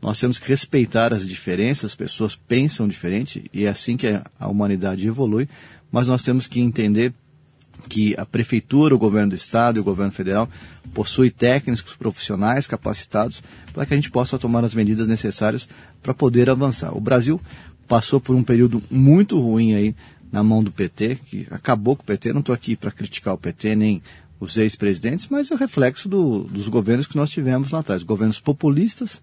Nós temos que respeitar as diferenças, as pessoas pensam diferente e é assim que a humanidade evolui, mas nós temos que entender que a prefeitura, o governo do estado e o governo federal possui técnicos profissionais capacitados para que a gente possa tomar as medidas necessárias para poder avançar. O Brasil passou por um período muito ruim aí na mão do PT, que acabou com o PT. Não estou aqui para criticar o PT nem os ex-presidentes, mas é o reflexo do, dos governos que nós tivemos lá atrás. Governos populistas,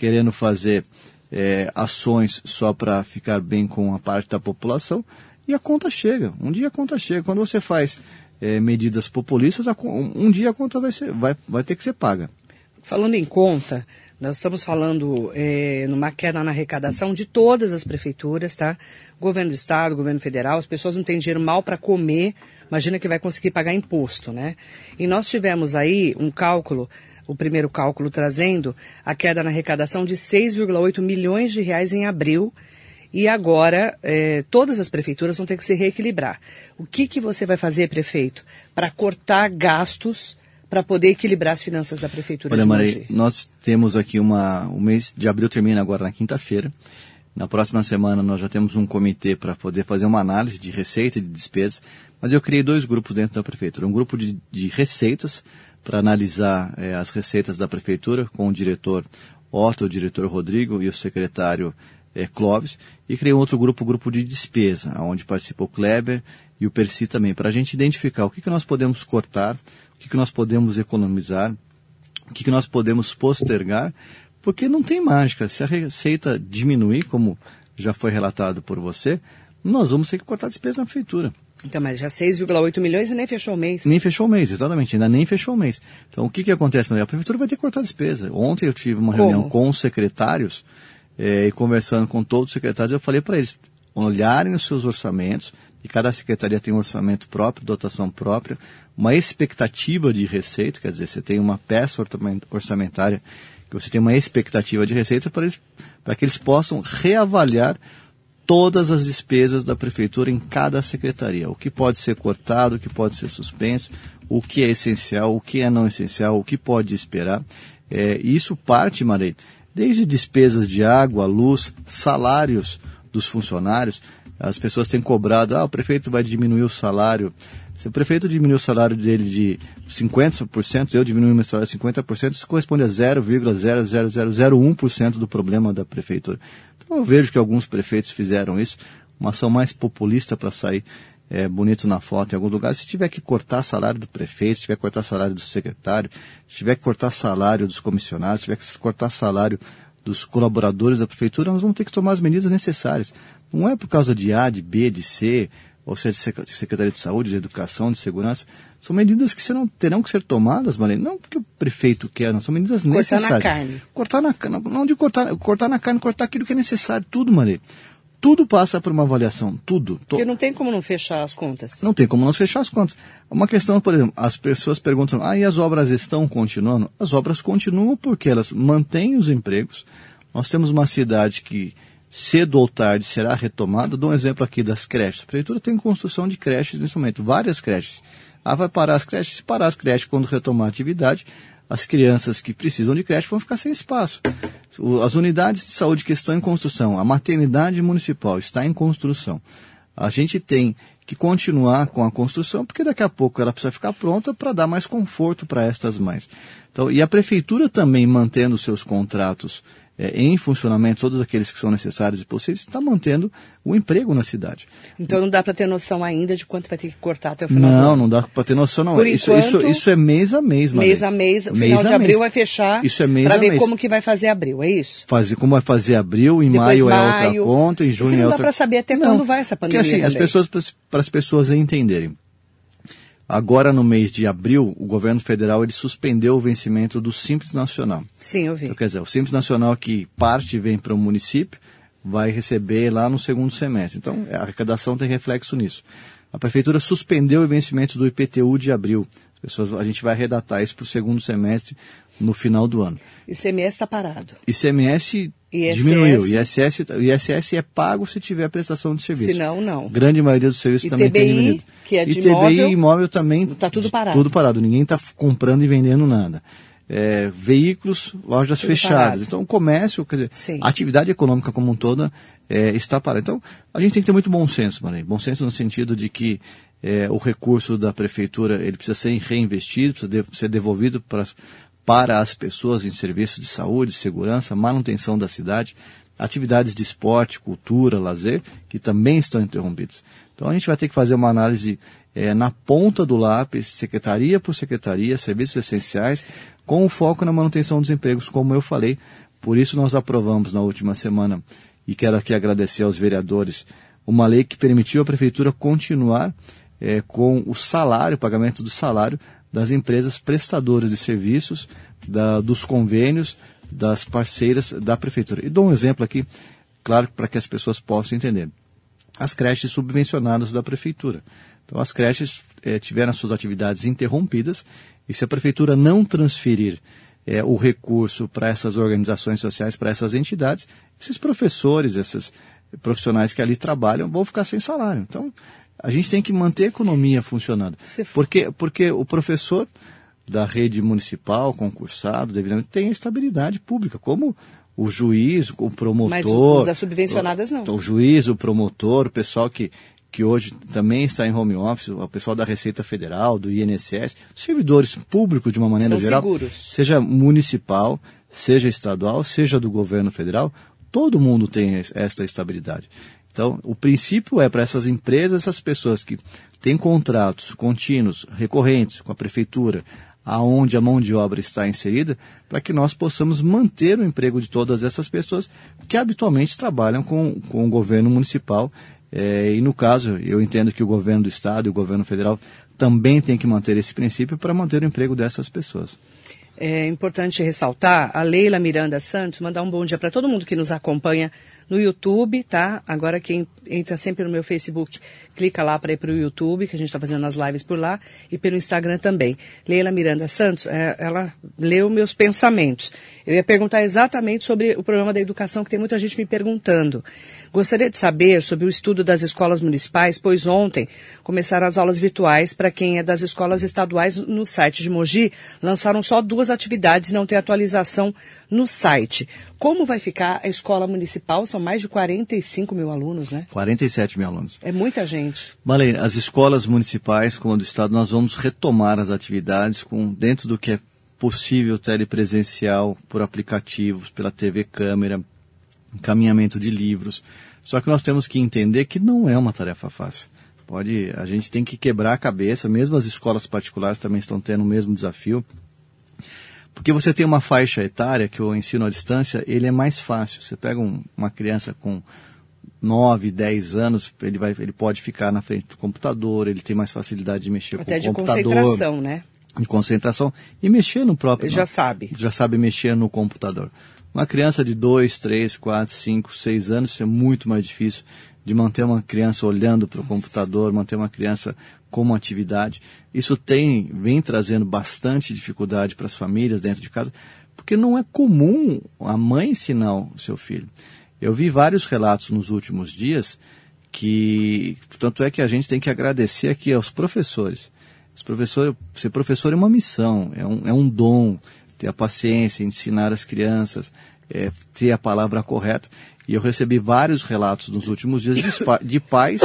querendo fazer é, ações só para ficar bem com a parte da população, e a conta chega. Um dia a conta chega. Quando você faz é, medidas populistas, um dia a conta vai, ser, vai, vai ter que ser paga. Falando em conta, nós estamos falando é, numa queda na arrecadação de todas as prefeituras, tá? Governo do Estado, governo federal, as pessoas não têm dinheiro mal para comer, imagina que vai conseguir pagar imposto, né? E nós tivemos aí um cálculo o primeiro cálculo trazendo a queda na arrecadação de 6,8 milhões de reais em abril. E agora eh, todas as prefeituras vão ter que se reequilibrar. O que, que você vai fazer, prefeito, para cortar gastos para poder equilibrar as finanças da prefeitura Olha, Maria, nós temos aqui uma. O mês de abril termina agora na quinta-feira. Na próxima semana nós já temos um comitê para poder fazer uma análise de receita e de despesa. Mas eu criei dois grupos dentro da prefeitura. Um grupo de, de receitas para analisar eh, as receitas da prefeitura com o diretor Otto, o diretor Rodrigo e o secretário eh, Clóvis. E criei um outro grupo, o grupo de despesa, onde participou Kleber e o Percy também, para a gente identificar o que, que nós podemos cortar, o que, que nós podemos economizar, o que, que nós podemos postergar, porque não tem mágica. Se a receita diminuir, como já foi relatado por você, nós vamos ter que cortar despesa na prefeitura. Então, mas já 6,8 milhões e nem fechou o mês. Nem fechou o mês, exatamente, ainda nem fechou o mês. Então, o que, que acontece? A prefeitura vai ter que cortar despesa. Ontem eu tive uma Como? reunião com os secretários eh, e conversando com todos os secretários, eu falei para eles olharem os seus orçamentos, e cada secretaria tem um orçamento próprio, dotação própria, uma expectativa de receita, quer dizer, você tem uma peça orçamen- orçamentária que você tem uma expectativa de receita para, eles, para que eles possam reavaliar todas as despesas da prefeitura em cada secretaria. O que pode ser cortado, o que pode ser suspenso, o que é essencial, o que é não essencial, o que pode esperar. É, isso parte, Marei, desde despesas de água, luz, salários dos funcionários. As pessoas têm cobrado, ah, o prefeito vai diminuir o salário. Se o prefeito diminuir o salário dele de 50%, eu diminuir meu salário de 50%, isso corresponde a 0,00001% do problema da prefeitura. Eu vejo que alguns prefeitos fizeram isso, uma ação mais populista para sair é, bonito na foto em alguns lugares. Se tiver que cortar salário do prefeito, se tiver que cortar salário do secretário, se tiver que cortar salário dos comissionados, se tiver que cortar salário dos colaboradores da prefeitura, nós vamos ter que tomar as medidas necessárias. Não é por causa de A, de B, de C, ou seja, de Secretaria de Saúde, de Educação, de Segurança. São medidas que serão, terão que ser tomadas, Marlene, não porque o prefeito quer, não, são medidas Cortar na necessárias. carne. Cortar na carne. Não de cortar, cortar na carne, cortar aquilo que é necessário, tudo, Marlene. Tudo passa por uma avaliação, tudo. To- Porque não tem como não fechar as contas. não tem como nós fechar as contas. Uma questão, por exemplo, as pessoas perguntam, ah, e as obras estão continuando? As obras continuam porque elas mantêm os empregos. Nós temos uma cidade que cedo ou tarde será retomada. Dou um exemplo aqui das creches. A prefeitura tem construção de creches nesse momento, várias creches. Ah, vai parar as creches? Se parar as creches quando retomar a atividade, as crianças que precisam de creche vão ficar sem espaço. As unidades de saúde que estão em construção, a maternidade municipal está em construção. A gente tem que continuar com a construção, porque daqui a pouco ela precisa ficar pronta para dar mais conforto para estas mães. Então, e a prefeitura também mantendo seus contratos eh, em funcionamento, todos aqueles que são necessários e possíveis, está mantendo o emprego na cidade. Então não dá para ter noção ainda de quanto vai ter que cortar até o final Não, não dá para ter noção, não. Por isso, enquanto, isso, isso é mês a mês, Maria. Mês a mês, o Mês final de abril mês. vai fechar Isso é mês para ver mês. como que vai fazer abril, é isso? fazer, como vai fazer abril, em Depois maio, é maio. outra conta, em junho Porque não é dá outra pra saber até Não, quando vai essa pandemia Porque assim, as pessoas, para as pessoas entenderem, agora no mês de abril, o governo federal ele suspendeu o vencimento do Simples Nacional. Sim, eu vi. Então, quer dizer, o Simples Nacional que parte vem para o município, vai receber lá no segundo semestre. Então, a arrecadação tem reflexo nisso. A prefeitura suspendeu o vencimento do IPTU de abril. As pessoas, a gente vai redatar isso para o segundo semestre no final do ano. ICMS está parado. ICMS ISS. diminuiu. ISS, o ISS é pago se tiver prestação de serviço. Se não, não. Grande maioria dos serviços E também tem diminuído. que é de e TBI imóvel, e imóvel também. tá tudo parado. Tudo parado. Ninguém está comprando e vendendo nada. É, veículos, lojas Tudo fechadas. parado. Então, o comércio, quer dizer, Sim. a atividade econômica como um todo é, está parada. Então, a gente tem que ter muito bom senso, Maria. Bom senso no sentido de que é, o recurso da prefeitura ele precisa ser reinvestido, precisa de- ser devolvido para, para as pessoas em serviços de saúde, segurança, manutenção da cidade, atividades de esporte, cultura, lazer, que também estão interrompidas. Então a gente vai ter que fazer uma análise eh, na ponta do lápis, secretaria por secretaria, serviços essenciais, com o foco na manutenção dos empregos, como eu falei. Por isso nós aprovamos na última semana, e quero aqui agradecer aos vereadores, uma lei que permitiu à prefeitura continuar eh, com o salário, o pagamento do salário das empresas prestadoras de serviços, da- dos convênios, das parceiras da prefeitura. E dou um exemplo aqui, claro, para que as pessoas possam entender. As creches subvencionadas da prefeitura. Então, as creches eh, tiveram as suas atividades interrompidas e se a prefeitura não transferir é, o recurso para essas organizações sociais, para essas entidades, esses professores, esses profissionais que ali trabalham vão ficar sem salário. Então, a gente tem que manter a economia funcionando. Porque, porque o professor da rede municipal, concursado, devidamente, tem a estabilidade pública, como o juiz, o promotor. Mas os das subvencionadas não. O, o juiz, o promotor, o pessoal que, que hoje também está em home office, o pessoal da Receita Federal, do INSS, servidores públicos de uma maneira São geral, seguros. seja municipal, seja estadual, seja do governo federal, todo mundo tem esta estabilidade. Então, o princípio é para essas empresas, essas pessoas que têm contratos contínuos, recorrentes com a prefeitura, aonde a mão de obra está inserida, para que nós possamos manter o emprego de todas essas pessoas que habitualmente trabalham com, com o governo municipal. É, e no caso, eu entendo que o governo do estado e o governo federal também tem que manter esse princípio para manter o emprego dessas pessoas. É importante ressaltar a Leila Miranda Santos, mandar um bom dia para todo mundo que nos acompanha no YouTube, tá? Agora quem entra sempre no meu Facebook, clica lá para ir para o YouTube, que a gente está fazendo as lives por lá, e pelo Instagram também. Leila Miranda Santos, é, ela leu meus pensamentos. Eu ia perguntar exatamente sobre o problema da educação, que tem muita gente me perguntando. Gostaria de saber sobre o estudo das escolas municipais, pois ontem começaram as aulas virtuais para quem é das escolas estaduais no site de Mogi, lançaram só duas atividades e não tem atualização no site. Como vai ficar a escola municipal? São mais de 45 mil alunos, né? 47 mil alunos. É muita gente. Malene, as escolas municipais, como a do Estado, nós vamos retomar as atividades com dentro do que é possível telepresencial, por aplicativos, pela TV câmera, encaminhamento de livros. Só que nós temos que entender que não é uma tarefa fácil. Pode, a gente tem que quebrar a cabeça, mesmo as escolas particulares também estão tendo o mesmo desafio. Porque você tem uma faixa etária que o ensino à distância, ele é mais fácil. Você pega um, uma criança com 9, 10 anos, ele, vai, ele pode ficar na frente do computador, ele tem mais facilidade de mexer Até com o computador. Até de concentração, né? De concentração e mexer no próprio. Ele já sabe. Já sabe mexer no computador. Uma criança de 2, 3, 4, 5, 6 anos, isso é muito mais difícil de manter uma criança olhando para o computador, manter uma criança como atividade. Isso tem, vem trazendo bastante dificuldade para as famílias dentro de casa, porque não é comum a mãe ensinar o seu filho. Eu vi vários relatos nos últimos dias que, tanto é que a gente tem que agradecer aqui aos professores. Os professores ser professor é uma missão, é um, é um dom, ter a paciência, ensinar as crianças, é, ter a palavra correta. E eu recebi vários relatos nos últimos dias de, de pais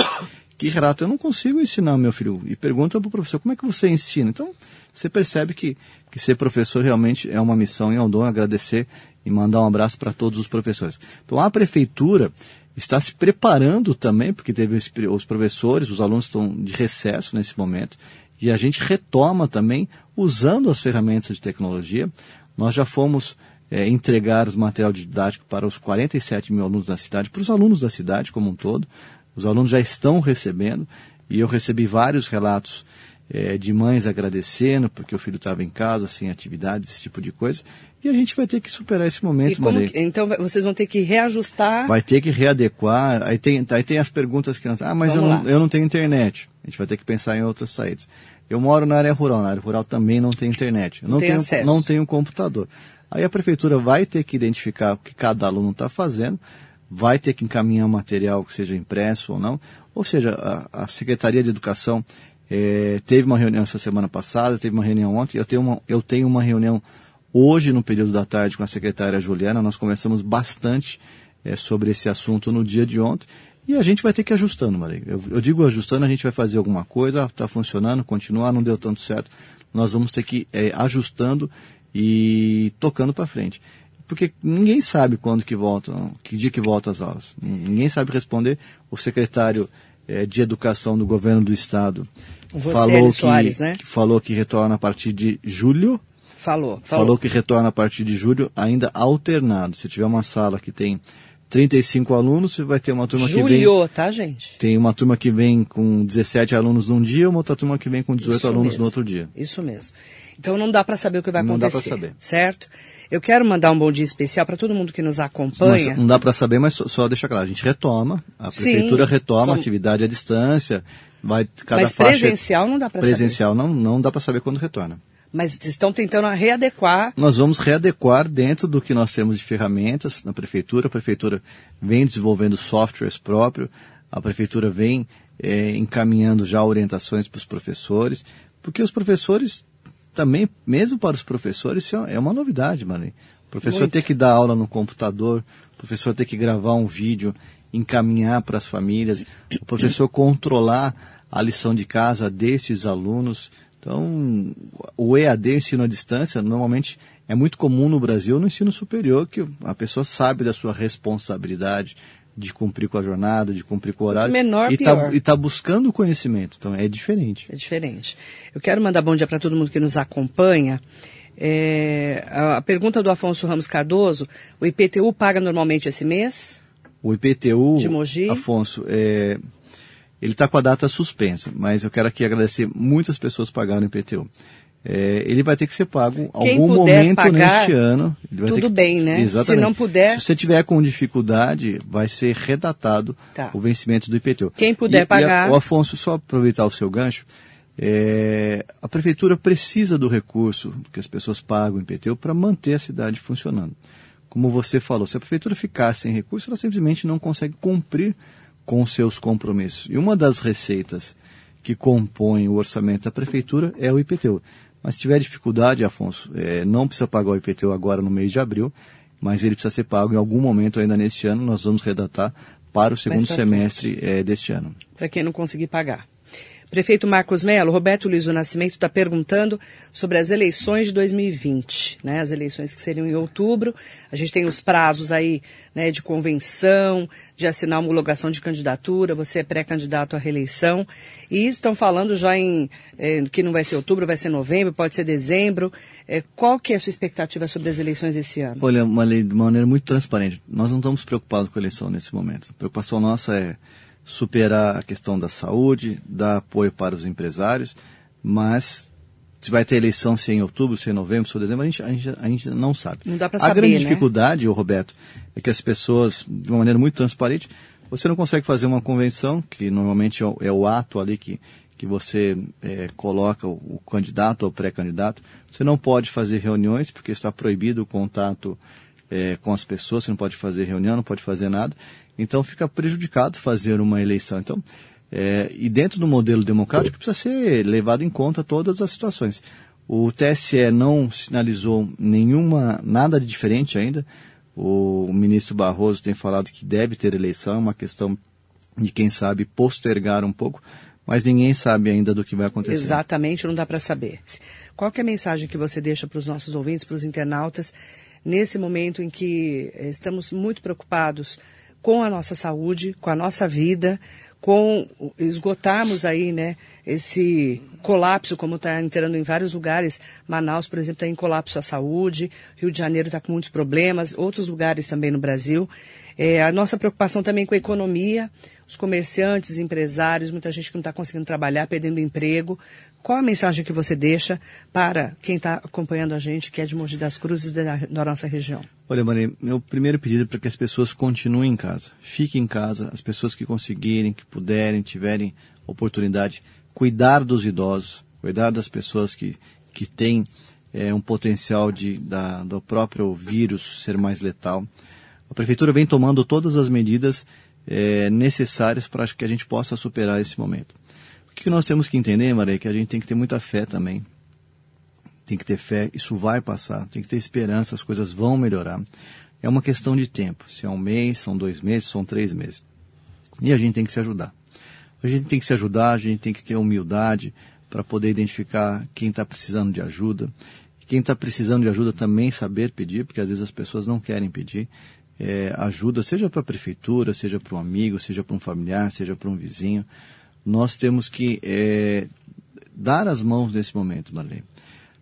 que relatam, eu não consigo ensinar meu filho. E pergunta para o professor, como é que você ensina? Então, você percebe que, que ser professor realmente é uma missão e é um dom agradecer e mandar um abraço para todos os professores. Então, a prefeitura está se preparando também, porque teve os professores, os alunos estão de recesso nesse momento, e a gente retoma também usando as ferramentas de tecnologia. Nós já fomos é, entregar os material didático para os 47 mil alunos da cidade, para os alunos da cidade como um todo. Os alunos já estão recebendo e eu recebi vários relatos é, de mães agradecendo porque o filho estava em casa, sem atividade, esse tipo de coisa. E a gente vai ter que superar esse momento, que, Então vocês vão ter que reajustar. Vai ter que readequar. Aí tem, aí tem as perguntas que nós. Ah, mas eu não, eu não tenho internet. A gente vai ter que pensar em outras saídas. Eu moro na área rural, na área rural também não tem internet. Eu não, tem tenho, acesso. não tenho computador. Aí a prefeitura vai ter que identificar o que cada aluno está fazendo, vai ter que encaminhar material que seja impresso ou não. Ou seja, a, a Secretaria de Educação é, teve uma reunião essa semana passada, teve uma reunião ontem, eu tenho uma, eu tenho uma reunião hoje no período da tarde com a secretária Juliana, nós conversamos bastante é, sobre esse assunto no dia de ontem e a gente vai ter que ir ajustando, Maria. Eu, eu digo ajustando, a gente vai fazer alguma coisa, está funcionando, continuar, não deu tanto certo, nós vamos ter que ir é, ajustando e tocando para frente. Porque ninguém sabe quando que volta, que dia que volta as aulas. Ninguém sabe responder. O secretário é, de Educação do Governo do Estado falou que, Soares, né? que, falou que retorna a partir de julho. Falou, falou. Falou que retorna a partir de julho, ainda alternado. Se tiver uma sala que tem 35 alunos, você vai ter uma turma que vem. Julho, tá, gente? Tem uma turma que vem com 17 alunos num dia, uma outra turma que vem com 18 Isso alunos mesmo. no outro dia. Isso mesmo. Então não dá para saber o que vai Não dá acontecer. saber. Certo? Eu quero mandar um bom dia especial para todo mundo que nos acompanha. Mas não dá para saber, mas só, só deixa claro, a gente retoma, a Sim, prefeitura retoma som- a atividade à distância, vai cada Mas faixa presencial não dá para saber. presencial não não dá para saber quando retorna. Mas estão tentando readequar. Nós vamos readequar dentro do que nós temos de ferramentas na prefeitura. A prefeitura vem desenvolvendo softwares próprios, a prefeitura vem é, encaminhando já orientações para os professores, porque os professores também, mesmo para os professores, isso é uma novidade, mano. O professor Muito. ter que dar aula no computador, o professor ter que gravar um vídeo, encaminhar para as famílias, o professor controlar a lição de casa desses alunos. Então, o EAD, ensino à distância, normalmente é muito comum no Brasil no ensino superior, que a pessoa sabe da sua responsabilidade de cumprir com a jornada, de cumprir com o horário. Menor, e está tá buscando conhecimento. Então, é diferente. É diferente. Eu quero mandar bom dia para todo mundo que nos acompanha. É, a pergunta do Afonso Ramos Cardoso, o IPTU paga normalmente esse mês? O IPTU, de Mogi? Afonso, é, ele está com a data suspensa, mas eu quero aqui agradecer muitas pessoas que pagaram o IPTU. É, ele vai ter que ser pago em algum momento pagar, neste ano. tudo que, bem, né? Exatamente. Se não puder. Se você tiver com dificuldade, vai ser redatado tá. o vencimento do IPTU. Quem puder e, pagar. E a, o Afonso, só aproveitar o seu gancho, é, a prefeitura precisa do recurso que as pessoas pagam o IPTU para manter a cidade funcionando. Como você falou, se a prefeitura ficar sem recurso, ela simplesmente não consegue cumprir com seus compromissos. E uma das receitas que compõem o orçamento da prefeitura é o IPTU. Mas se tiver dificuldade, Afonso, é, não precisa pagar o IPTU agora no mês de abril, mas ele precisa ser pago em algum momento ainda neste ano. Nós vamos redatar para o segundo semestre é, deste ano. Para quem não conseguir pagar. Prefeito Marcos Melo, Roberto Luiz do Nascimento está perguntando sobre as eleições de 2020, né? As eleições que seriam em outubro. A gente tem os prazos aí, né, de convenção, de assinar homologação de candidatura, você é pré-candidato à reeleição. E estão falando já em eh, que não vai ser outubro, vai ser novembro, pode ser dezembro. Eh, qual que é a sua expectativa sobre as eleições esse ano? Olha, uma lei de maneira muito transparente. Nós não estamos preocupados com a eleição nesse momento. A preocupação nossa é superar a questão da saúde, dar apoio para os empresários, mas se vai ter eleição se é em outubro, se é em novembro, se é em dezembro, a gente, a gente, a gente não sabe. Não dá para saber, A grande né? dificuldade, Roberto, é que as pessoas, de uma maneira muito transparente, você não consegue fazer uma convenção, que normalmente é o, é ato ali que, que você é, coloca o, o, candidato ou pré-candidato. Você não pode fazer reuniões, porque está proibido o contato é, com as pessoas, você não pode fazer reunião, não pode fazer nada. Então fica prejudicado fazer uma eleição. Então, é, e dentro do modelo democrático precisa ser levado em conta todas as situações. O TSE não sinalizou nenhuma nada de diferente ainda. O ministro Barroso tem falado que deve ter eleição, é uma questão de quem sabe postergar um pouco, mas ninguém sabe ainda do que vai acontecer. Exatamente, não dá para saber. Qual é a mensagem que você deixa para os nossos ouvintes, para os internautas, nesse momento em que estamos muito preocupados com a nossa saúde, com a nossa vida, com esgotarmos aí, né, esse colapso, como está entrando em vários lugares. Manaus, por exemplo, está em colapso a saúde, Rio de Janeiro está com muitos problemas, outros lugares também no Brasil. É, a nossa preocupação também com a economia, os comerciantes, empresários, muita gente que não está conseguindo trabalhar, perdendo emprego. Qual a mensagem que você deixa para quem está acompanhando a gente, que é de Mogi das Cruzes, da, da nossa região? Olha, Maria, meu primeiro pedido é para que as pessoas continuem em casa. Fiquem em casa, as pessoas que conseguirem, que puderem, tiverem oportunidade, cuidar dos idosos, cuidar das pessoas que, que têm é, um potencial de, da, do próprio vírus ser mais letal. A Prefeitura vem tomando todas as medidas é, necessárias para que a gente possa superar esse momento. O que nós temos que entender, Maria, é que a gente tem que ter muita fé também. Tem que ter fé, isso vai passar, tem que ter esperança, as coisas vão melhorar. É uma questão de tempo, se é um mês, são dois meses, são três meses. E a gente tem que se ajudar. A gente tem que se ajudar, a gente tem que ter humildade para poder identificar quem está precisando de ajuda. Quem está precisando de ajuda também saber pedir, porque às vezes as pessoas não querem pedir é, ajuda, seja para a prefeitura, seja para um amigo, seja para um familiar, seja para um vizinho. Nós temos que é, dar as mãos nesse momento, Marlene.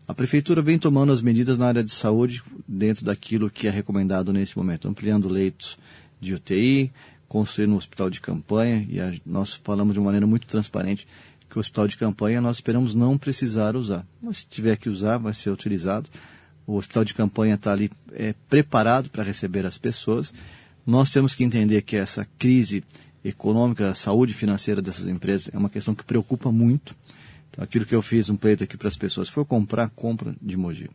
A prefeitura vem tomando as medidas na área de saúde dentro daquilo que é recomendado nesse momento, ampliando leitos de UTI, construindo um hospital de campanha, e a, nós falamos de uma maneira muito transparente que o hospital de campanha nós esperamos não precisar usar. Mas se tiver que usar, vai ser utilizado. O hospital de campanha está ali é, preparado para receber as pessoas. Nós temos que entender que essa crise econômica, saúde financeira dessas empresas é uma questão que preocupa muito. Então, aquilo que eu fiz um pleito aqui para as pessoas, se for comprar, compra de Mogi.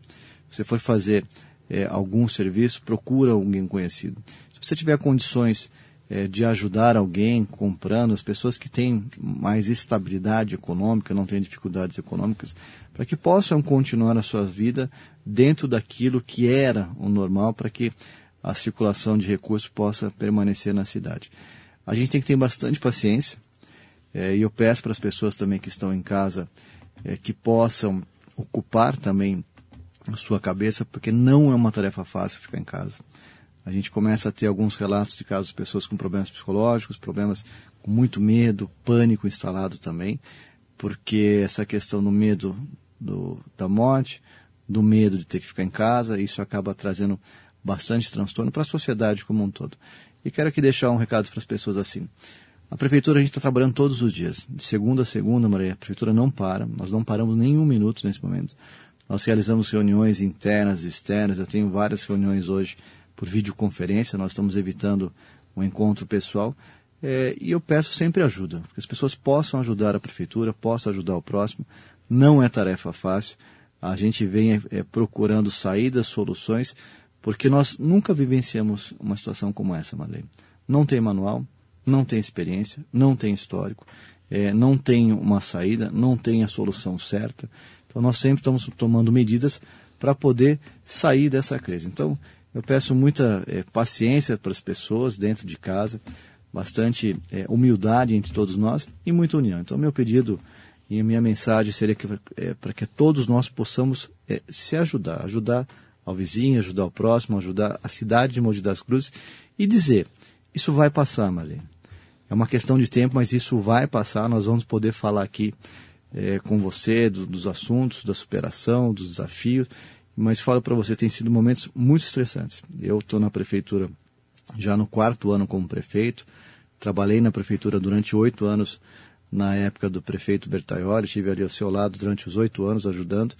Se for fazer é, algum serviço, procura alguém conhecido. Se você tiver condições é, de ajudar alguém comprando, as pessoas que têm mais estabilidade econômica, não têm dificuldades econômicas, para que possam continuar a sua vida dentro daquilo que era o normal, para que a circulação de recursos possa permanecer na cidade. A gente tem que ter bastante paciência, é, e eu peço para as pessoas também que estão em casa é, que possam ocupar também a sua cabeça, porque não é uma tarefa fácil ficar em casa. A gente começa a ter alguns relatos de casos de pessoas com problemas psicológicos, problemas com muito medo, pânico instalado também, porque essa questão do medo do, da morte, do medo de ter que ficar em casa, isso acaba trazendo bastante transtorno para a sociedade como um todo. E quero aqui deixar um recado para as pessoas assim. A prefeitura a gente está trabalhando todos os dias, de segunda a segunda, Maria. A prefeitura não para, nós não paramos nenhum minuto nesse momento. Nós realizamos reuniões internas e externas. Eu tenho várias reuniões hoje por videoconferência. Nós estamos evitando um encontro pessoal. É, e eu peço sempre ajuda, que as pessoas possam ajudar a prefeitura, possam ajudar o próximo. Não é tarefa fácil. A gente vem é procurando saídas, soluções, porque nós nunca vivenciamos uma situação como essa, Marlene. Não tem manual, não tem experiência, não tem histórico, é, não tem uma saída, não tem a solução certa. Então nós sempre estamos tomando medidas para poder sair dessa crise. Então eu peço muita é, paciência para as pessoas dentro de casa, bastante é, humildade entre todos nós e muita união. Então meu pedido e minha mensagem seria que, é, para que todos nós possamos é, se ajudar, ajudar ao vizinho, ajudar o próximo, ajudar a cidade de Mogi das Cruzes e dizer, isso vai passar, Marlene. É uma questão de tempo, mas isso vai passar, nós vamos poder falar aqui é, com você do, dos assuntos, da superação, dos desafios, mas falo para você, tem sido momentos muito estressantes. Eu estou na prefeitura já no quarto ano como prefeito, trabalhei na prefeitura durante oito anos na época do prefeito Bertaioli, estive ali ao seu lado durante os oito anos ajudando,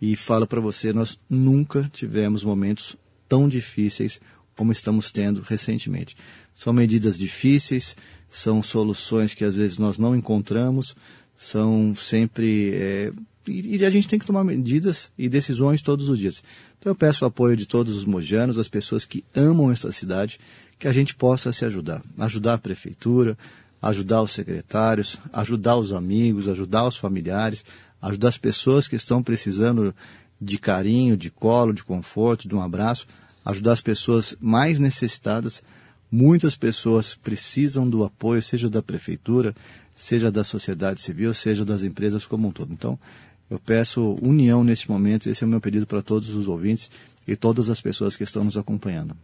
e falo para você, nós nunca tivemos momentos tão difíceis como estamos tendo recentemente. São medidas difíceis, são soluções que às vezes nós não encontramos, são sempre. É, e, e, a gente tem que tomar medidas e decisões todos os dias. Então eu peço o apoio de todos os mojanos, das pessoas que amam essa cidade, que a gente possa se ajudar. Ajudar a prefeitura, ajudar os secretários, ajudar os amigos, ajudar os familiares, ajudar as pessoas que estão precisando de carinho, de colo, de conforto, de um abraço, ajudar as pessoas mais necessitadas. Muitas pessoas precisam do apoio, seja da prefeitura, seja da sociedade civil, seja das empresas como um todo. Então, eu peço união neste momento, esse é o meu pedido para todos os ouvintes e todas as pessoas que estão nos acompanhando.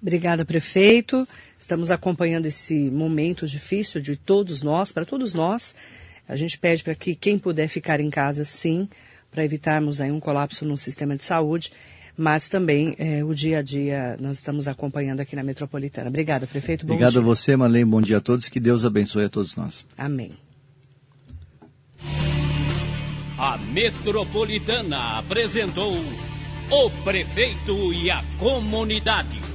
Obrigada, prefeito. Estamos acompanhando esse momento difícil de todos nós, para todos nós. A gente pede para que quem puder ficar em casa, sim, para evitarmos aí um colapso no sistema de saúde mas também é, o dia a dia nós estamos acompanhando aqui na Metropolitana. Obrigada, prefeito. Bom Obrigado dia. a você, Marlene. Bom dia a todos. Que Deus abençoe a todos nós. Amém. A Metropolitana apresentou o prefeito e a comunidade.